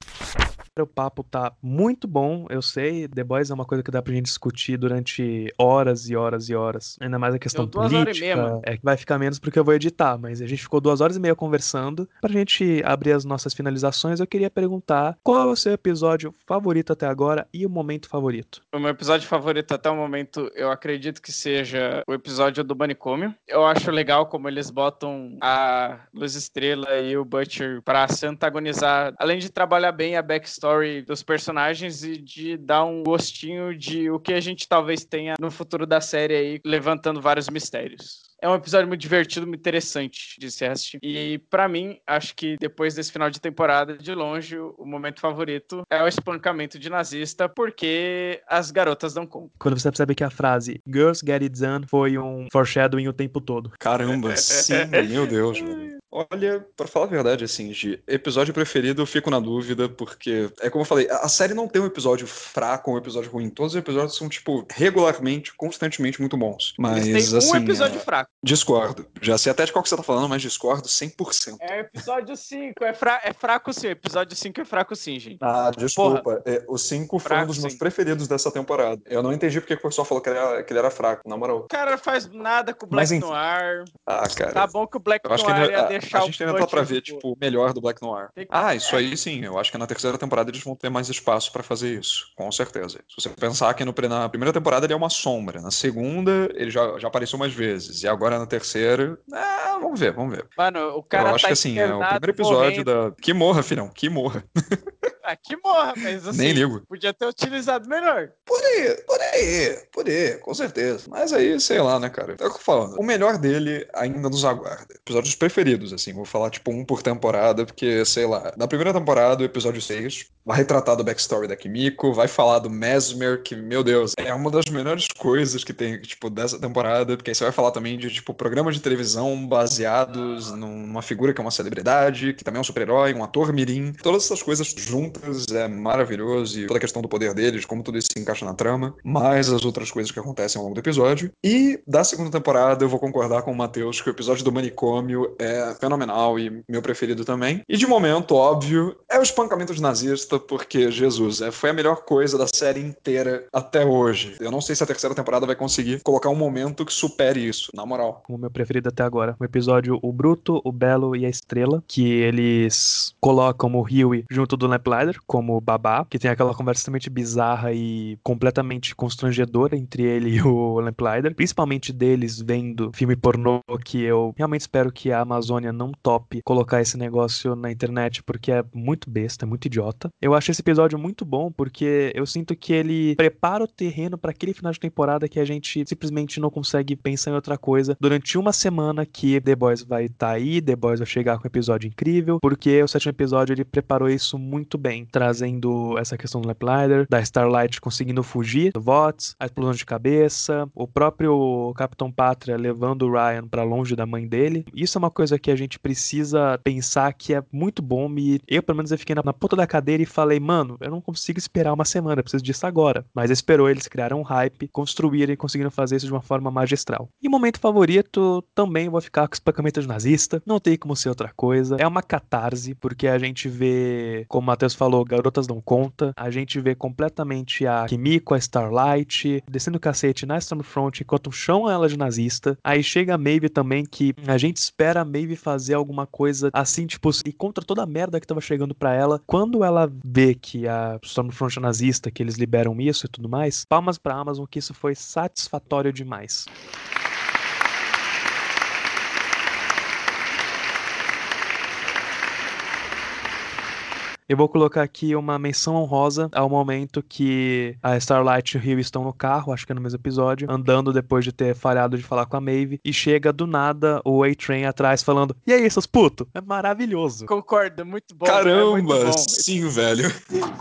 O papo tá muito bom, eu sei. The Boys é uma coisa que dá pra gente discutir durante horas e horas e horas. Ainda mais a questão política. é que vai ficar menos porque eu vou editar, mas a gente ficou duas horas e meia conversando. Pra gente abrir as nossas finalizações, eu queria perguntar qual é o seu episódio favorito até agora e o momento favorito? O meu episódio favorito até o momento, eu acredito que seja o episódio do Manicômio. Eu acho legal como eles botam a Luz Estrela e o Butcher pra se antagonizar, além de trabalhar bem a backstory backstory dos personagens e de dar um gostinho de o que a gente talvez tenha no futuro da série aí, levantando vários mistérios. É um episódio muito divertido, muito interessante de se assistir. E para mim, acho que depois desse final de temporada, de longe, o momento favorito é o espancamento de nazista, porque as garotas dão conta. Quando você percebe que a frase Girls Get It Done foi um foreshadowing o tempo todo. Caramba, sim, meu Deus, mano. Olha, para falar a verdade, assim, de episódio preferido eu fico na dúvida, porque, é como eu falei, a série não tem um episódio fraco ou um episódio ruim. Todos os episódios são, tipo, regularmente, constantemente muito bons. Mas, Eles têm assim. um episódio é... fraco. Discordo. Já sei até de qual que você tá falando, mas discordo 100%. É episódio 5. É, fra... é fraco sim. Episódio 5 é fraco sim, gente. Ah, desculpa. É, o 5 foi um dos meus preferidos dessa temporada. Eu não entendi porque o pessoal falou que ele, era, que ele era fraco, na moral. O cara faz nada com o Black mas, Noir. Ah, cara. Tá bom que o Black Noir ainda, ia deixar A gente ainda tá pra ver, tipo, o melhor do Black Noir. Que... Ah, isso aí sim. Eu acho que na terceira temporada eles vão ter mais espaço pra fazer isso. Com certeza. Se você pensar que no, na primeira temporada ele é uma sombra. Na segunda, ele já, já apareceu mais vezes. E agora na terceira, é, vamos ver, vamos ver. Mano, o cara Eu acho tá que assim, é o primeiro episódio morrendo. da. Que morra, filhão, que morra. Ah, que morra, mas assim, Nem ligo. podia ter utilizado melhor. Por aí, por aí, por aí, com certeza. Mas aí, sei lá, né, cara? É o que eu tô falando. O melhor dele ainda nos aguarda. Episódios preferidos, assim, vou falar tipo um por temporada, porque, sei lá, na primeira temporada, o episódio 6, vai retratar do backstory da Kimiko, vai falar do Mesmer, que, meu Deus, é uma das melhores coisas que tem, tipo, dessa temporada, porque aí você vai falar também de, tipo, programas de televisão baseados numa figura que é uma celebridade, que também é um super-herói, um ator mirim, todas essas coisas juntas é maravilhoso, e toda a questão do poder deles, como tudo isso se encaixa na trama, mais as outras coisas que acontecem ao longo do episódio. E da segunda temporada, eu vou concordar com o Matheus que o episódio do manicômio é fenomenal e meu preferido também. E de momento, óbvio, é o espancamento de nazista, porque, Jesus, é, foi a melhor coisa da série inteira até hoje. Eu não sei se a terceira temporada vai conseguir colocar um momento que supere isso, na moral. O meu preferido até agora. O episódio O Bruto, o Belo e a Estrela, que eles colocam o Huey junto do Lamplighter como babá, que tem aquela conversa extremamente bizarra e completamente constrangedora entre ele e o Lamplighter, principalmente deles vendo filme pornô que eu realmente espero que a Amazônia não tope colocar esse negócio na internet porque é muito besta, é muito idiota. Eu acho esse episódio muito bom porque eu sinto que ele prepara o terreno para aquele final de temporada que a gente simplesmente não consegue pensar em outra coisa durante uma semana que The Boys vai estar tá aí, The Boys vai chegar com um episódio incrível, porque o sétimo episódio ele preparou isso muito bem bem, trazendo essa questão do Lamplighter, da Starlight conseguindo fugir do Vots, a explosão de cabeça, o próprio Capitão Pátria levando o Ryan para longe da mãe dele. Isso é uma coisa que a gente precisa pensar que é muito bom e eu, pelo menos, eu fiquei na, na ponta da cadeira e falei, mano, eu não consigo esperar uma semana, eu preciso disso agora. Mas esperou, eles criaram um hype, construíram e conseguiram fazer isso de uma forma magistral. E momento favorito, também vou ficar com o espancamento de nazista, não tem como ser outra coisa. É uma catarse, porque a gente vê, como o Matheus falou, Garotas Não Conta. A gente vê completamente a Kimiko, a Starlight, descendo o cacete na Stormfront enquanto chama ela de nazista. Aí chega a Maeve também, que a gente espera a Maeve fazer alguma coisa assim, tipo, e contra toda a merda que tava chegando para ela. Quando ela vê que a Stormfront é nazista, que eles liberam isso e tudo mais, palmas pra Amazon que isso foi satisfatório demais. Eu vou colocar aqui uma menção honrosa ao momento que a Starlight e o Rio estão no carro, acho que é no mesmo episódio, andando depois de ter falhado de falar com a Maeve, e chega do nada o A-Train atrás falando: E aí, seus putos? É maravilhoso. Concordo, muito bom. Caramba, é muito bom. sim, velho.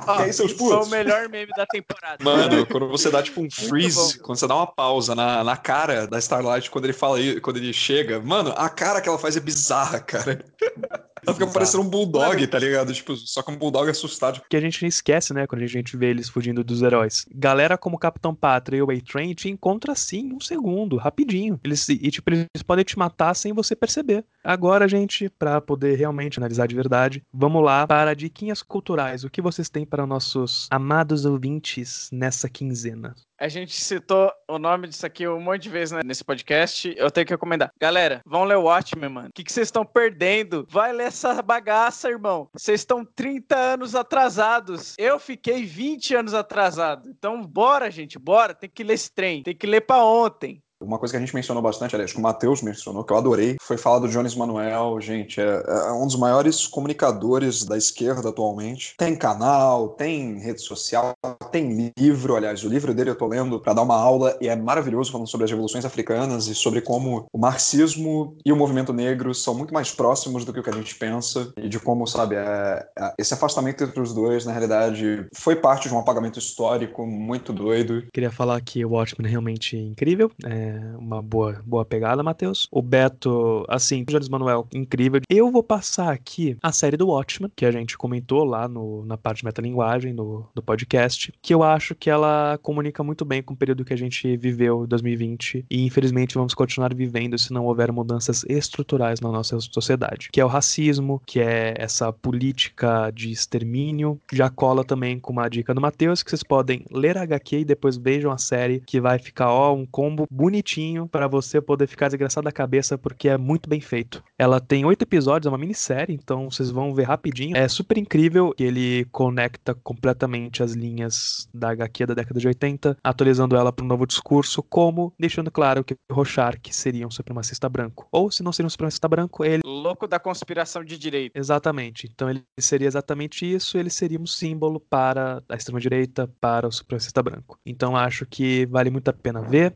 Ó, e aí, seus isso foi putos? o melhor meme da temporada. Mano, quando você dá tipo um freeze, quando você dá uma pausa na, na cara da Starlight quando ele fala quando ele chega, mano, a cara que ela faz é bizarra, cara. Ela fica parecendo um bulldog, tá ligado? Tipo, só que um bulldog assustado. que a gente esquece, né, quando a gente vê eles fugindo dos heróis. Galera como Capitão Pátria e o A-Train te encontra assim em um segundo, rapidinho. Eles, e tipo, eles podem te matar sem você perceber. Agora, gente, pra poder realmente analisar de verdade, vamos lá para diquinhas culturais. O que vocês têm para nossos amados ouvintes nessa quinzena? A gente citou o nome disso aqui um monte de vezes né, nesse podcast. Eu tenho que recomendar. Galera, vão ler o Watchmen, mano. O que vocês estão perdendo? Vai ler essa bagaça, irmão. Vocês estão 30 anos atrasados. Eu fiquei 20 anos atrasado. Então, bora, gente, bora. Tem que ler esse trem. Tem que ler pra ontem. Uma coisa que a gente mencionou bastante, aliás, que o Matheus mencionou, que eu adorei, foi falar do Jones Manuel. Gente, é, é um dos maiores comunicadores da esquerda atualmente. Tem canal, tem rede social, tem livro. Aliás, o livro dele eu tô lendo pra dar uma aula e é maravilhoso falando sobre as revoluções africanas e sobre como o marxismo e o movimento negro são muito mais próximos do que o que a gente pensa e de como, sabe, é, é- esse afastamento entre os dois, na realidade, foi parte de um apagamento histórico muito doido. Queria falar que o Watchmen é realmente incrível. É uma boa, boa pegada, Matheus. O Beto, assim, Jones Manuel, incrível. Eu vou passar aqui a série do Watchmen, que a gente comentou lá no, na parte de metalinguagem do, do podcast, que eu acho que ela comunica muito bem com o período que a gente viveu em 2020 e infelizmente vamos continuar vivendo se não houver mudanças estruturais na nossa sociedade, que é o racismo, que é essa política de extermínio. Já cola também com uma dica do Matheus, que vocês podem ler a HQ e depois vejam a série, que vai ficar, ó, um combo bonitinho para você poder ficar desgraçado da cabeça, porque é muito bem feito. Ela tem oito episódios, é uma minissérie, então vocês vão ver rapidinho. É super incrível que ele conecta completamente as linhas da HQ da década de 80, atualizando ela para um novo discurso, como deixando claro que Rorschach seria um supremacista branco. Ou se não seria um supremacista branco, ele Louco da conspiração de direita. Exatamente. Então ele seria exatamente isso, ele seria um símbolo para a extrema-direita, para o supremacista branco. Então acho que vale muito a pena ver.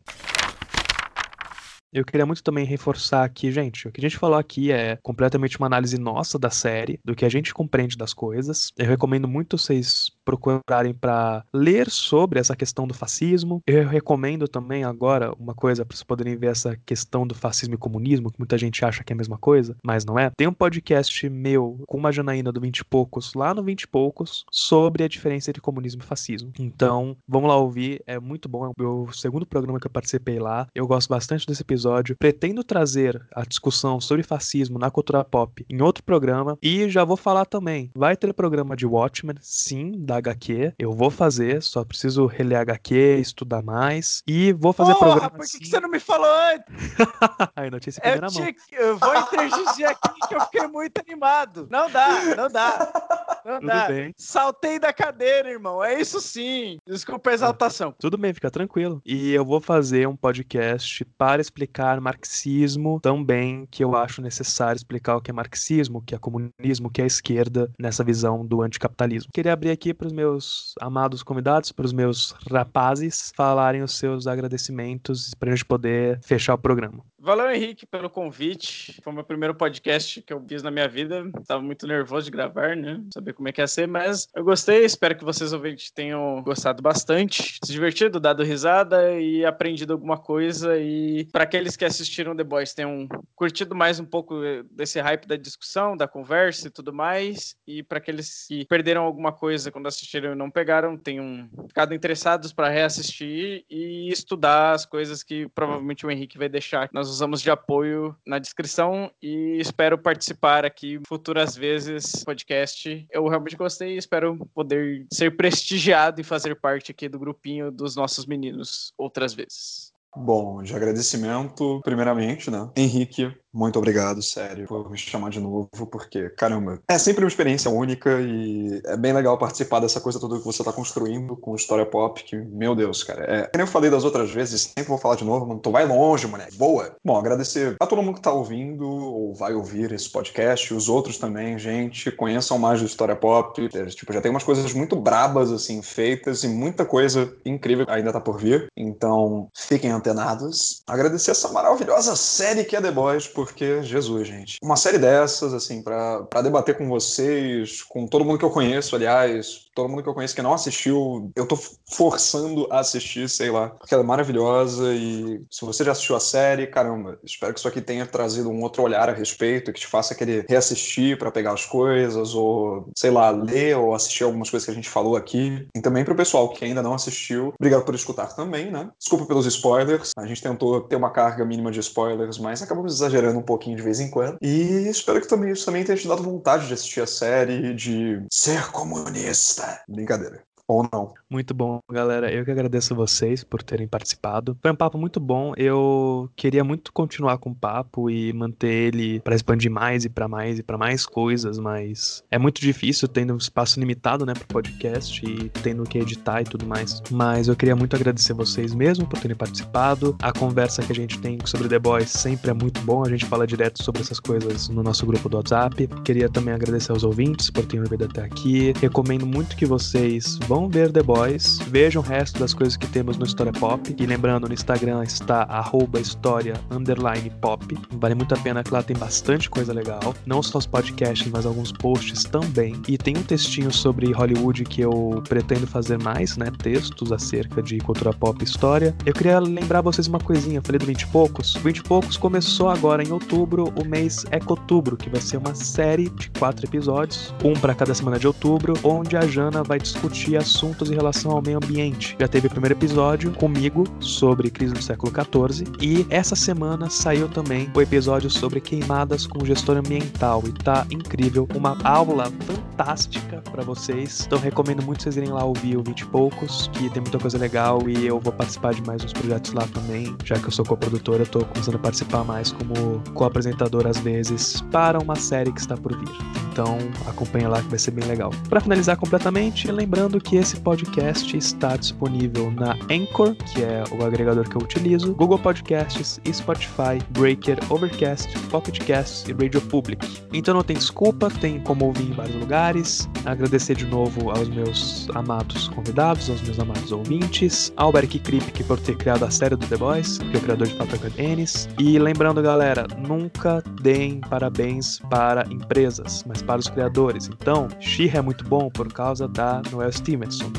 Eu queria muito também reforçar aqui, gente, o que a gente falou aqui é completamente uma análise nossa da série, do que a gente compreende das coisas. Eu recomendo muito vocês procurarem para ler sobre essa questão do fascismo. Eu recomendo também agora uma coisa para vocês poderem ver essa questão do fascismo e comunismo, que muita gente acha que é a mesma coisa, mas não é. Tem um podcast meu com uma Janaína do 20 e poucos, lá no 20 e poucos, sobre a diferença entre comunismo e fascismo. Então, vamos lá ouvir, é muito bom, é o segundo programa que eu participei lá. Eu gosto bastante desse episódio. Pretendo trazer a discussão sobre fascismo na cultura pop em outro programa e já vou falar também. Vai ter programa de Watchmen, sim, da HQ. Eu vou fazer, só preciso reler HQ, estudar mais e vou fazer Porra, programa por que, que você não me falou antes? Aí, notícia em Eu, primeira mão. tinha que- eu vou intergir aqui que eu fiquei muito animado. Não dá, não dá. Tudo bem. Saltei da cadeira, irmão. É isso sim. Desculpa a exaltação. Tudo bem, fica tranquilo. E eu vou fazer um podcast para explicar marxismo também, que eu acho necessário explicar o que é marxismo, o que é comunismo, o que é esquerda nessa visão do anticapitalismo. Queria abrir aqui para os meus amados convidados, para os meus rapazes, falarem os seus agradecimentos para a gente poder fechar o programa. Valeu, Henrique, pelo convite. Foi o meu primeiro podcast que eu fiz na minha vida. Tava muito nervoso de gravar, né? Saber como é que ia ser, mas eu gostei. Espero que vocês ouvintes tenham gostado bastante, se divertido, dado risada e aprendido alguma coisa. E para aqueles que assistiram The Boys, tenham curtido mais um pouco desse hype da discussão, da conversa e tudo mais. E para aqueles que perderam alguma coisa quando assistiram e não pegaram, tenham ficado interessados para reassistir e estudar as coisas que provavelmente o Henrique vai deixar. Nós usamos de apoio na descrição e espero participar aqui futuras vezes podcast. Eu realmente gostei e espero poder ser prestigiado e fazer parte aqui do grupinho dos nossos meninos outras vezes. Bom, de agradecimento, primeiramente, né? Henrique, muito obrigado, sério, por me chamar de novo, porque, caramba, é sempre uma experiência única e é bem legal participar dessa coisa toda que você tá construindo com história pop, que, meu Deus, cara, é. Como eu falei das outras vezes, sempre vou falar de novo, não tô vai longe, moleque, boa. Bom, agradecer a todo mundo que tá ouvindo ou vai ouvir esse podcast, os outros também, gente, conheçam mais do história pop, tipo, já tem umas coisas muito brabas, assim, feitas e muita coisa incrível ainda tá por vir, então fiquem antenados. Agradecer essa maravilhosa série que é The Boys, por porque, Jesus, gente, uma série dessas, assim, para debater com vocês, com todo mundo que eu conheço, aliás, todo mundo que eu conheço que não assistiu, eu tô forçando a assistir, sei lá, porque ela é maravilhosa e se você já assistiu a série, caramba, espero que isso aqui tenha trazido um outro olhar a respeito, que te faça querer reassistir para pegar as coisas, ou, sei lá, ler ou assistir algumas coisas que a gente falou aqui. E também pro pessoal que ainda não assistiu, obrigado por escutar também, né? Desculpa pelos spoilers, a gente tentou ter uma carga mínima de spoilers, mas acabamos exagerando um pouquinho de vez em quando. E espero que também, isso também tenha te dado vontade de assistir a série, de ser comunista. Brincadeira ou não. Muito bom, galera. Eu que agradeço a vocês por terem participado. Foi um papo muito bom. Eu queria muito continuar com o papo e manter ele para expandir mais e para mais e para mais coisas, mas é muito difícil tendo um espaço limitado, né, pro podcast e tendo que editar e tudo mais. Mas eu queria muito agradecer vocês mesmo por terem participado. A conversa que a gente tem sobre The Boys sempre é muito bom. A gente fala direto sobre essas coisas no nosso grupo do WhatsApp. Queria também agradecer aos ouvintes por terem ouvido até aqui. Recomendo muito que vocês vão vão ver The Boys, vejam o resto das coisas que temos no História Pop. E lembrando, no Instagram está arroba história underline pop. Vale muito a pena que lá tem bastante coisa legal. Não só os podcasts, mas alguns posts também. E tem um textinho sobre Hollywood que eu pretendo fazer mais, né? Textos acerca de cultura pop e história. Eu queria lembrar vocês uma coisinha, falei do 20 e poucos. O 20 e poucos começou agora em outubro, o mês Ecotubro, que vai ser uma série de quatro episódios, um para cada semana de outubro, onde a Jana vai discutir assuntos em relação ao meio ambiente. Já teve o primeiro episódio comigo sobre crise do século XIV e essa semana saiu também o episódio sobre queimadas com gestor ambiental e tá incrível, uma aula fantástica para vocês. Então recomendo muito vocês irem lá ouvir o 20 e poucos, que tem muita coisa legal e eu vou participar de mais uns projetos lá também, já que eu sou coprodutor, eu tô começando a participar mais como co-apresentador às vezes para uma série que está por vir. Então acompanha lá que vai ser bem legal. Para finalizar completamente, lembrando que esse podcast está disponível na Anchor, que é o agregador que eu utilizo, Google Podcasts, Spotify, Breaker, Overcast, Pocket Casts e Radio Public. Então não tem desculpa, tem como ouvir em vários lugares. Agradecer de novo aos meus amados convidados, aos meus amados ouvintes, ao Berk Kripke por ter criado a série do The Boys, que é o criador de Paprika Ennis. E lembrando, galera, nunca deem parabéns para empresas, mas para os criadores. Então, she é muito bom por causa da Noel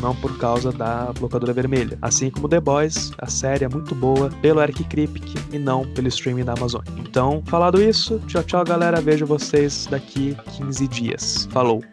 Não por causa da Blocadora Vermelha. Assim como The Boys, a série é muito boa pelo Eric Kripke e não pelo streaming da Amazon. Então, falado isso, tchau, tchau, galera. Vejo vocês daqui 15 dias. Falou!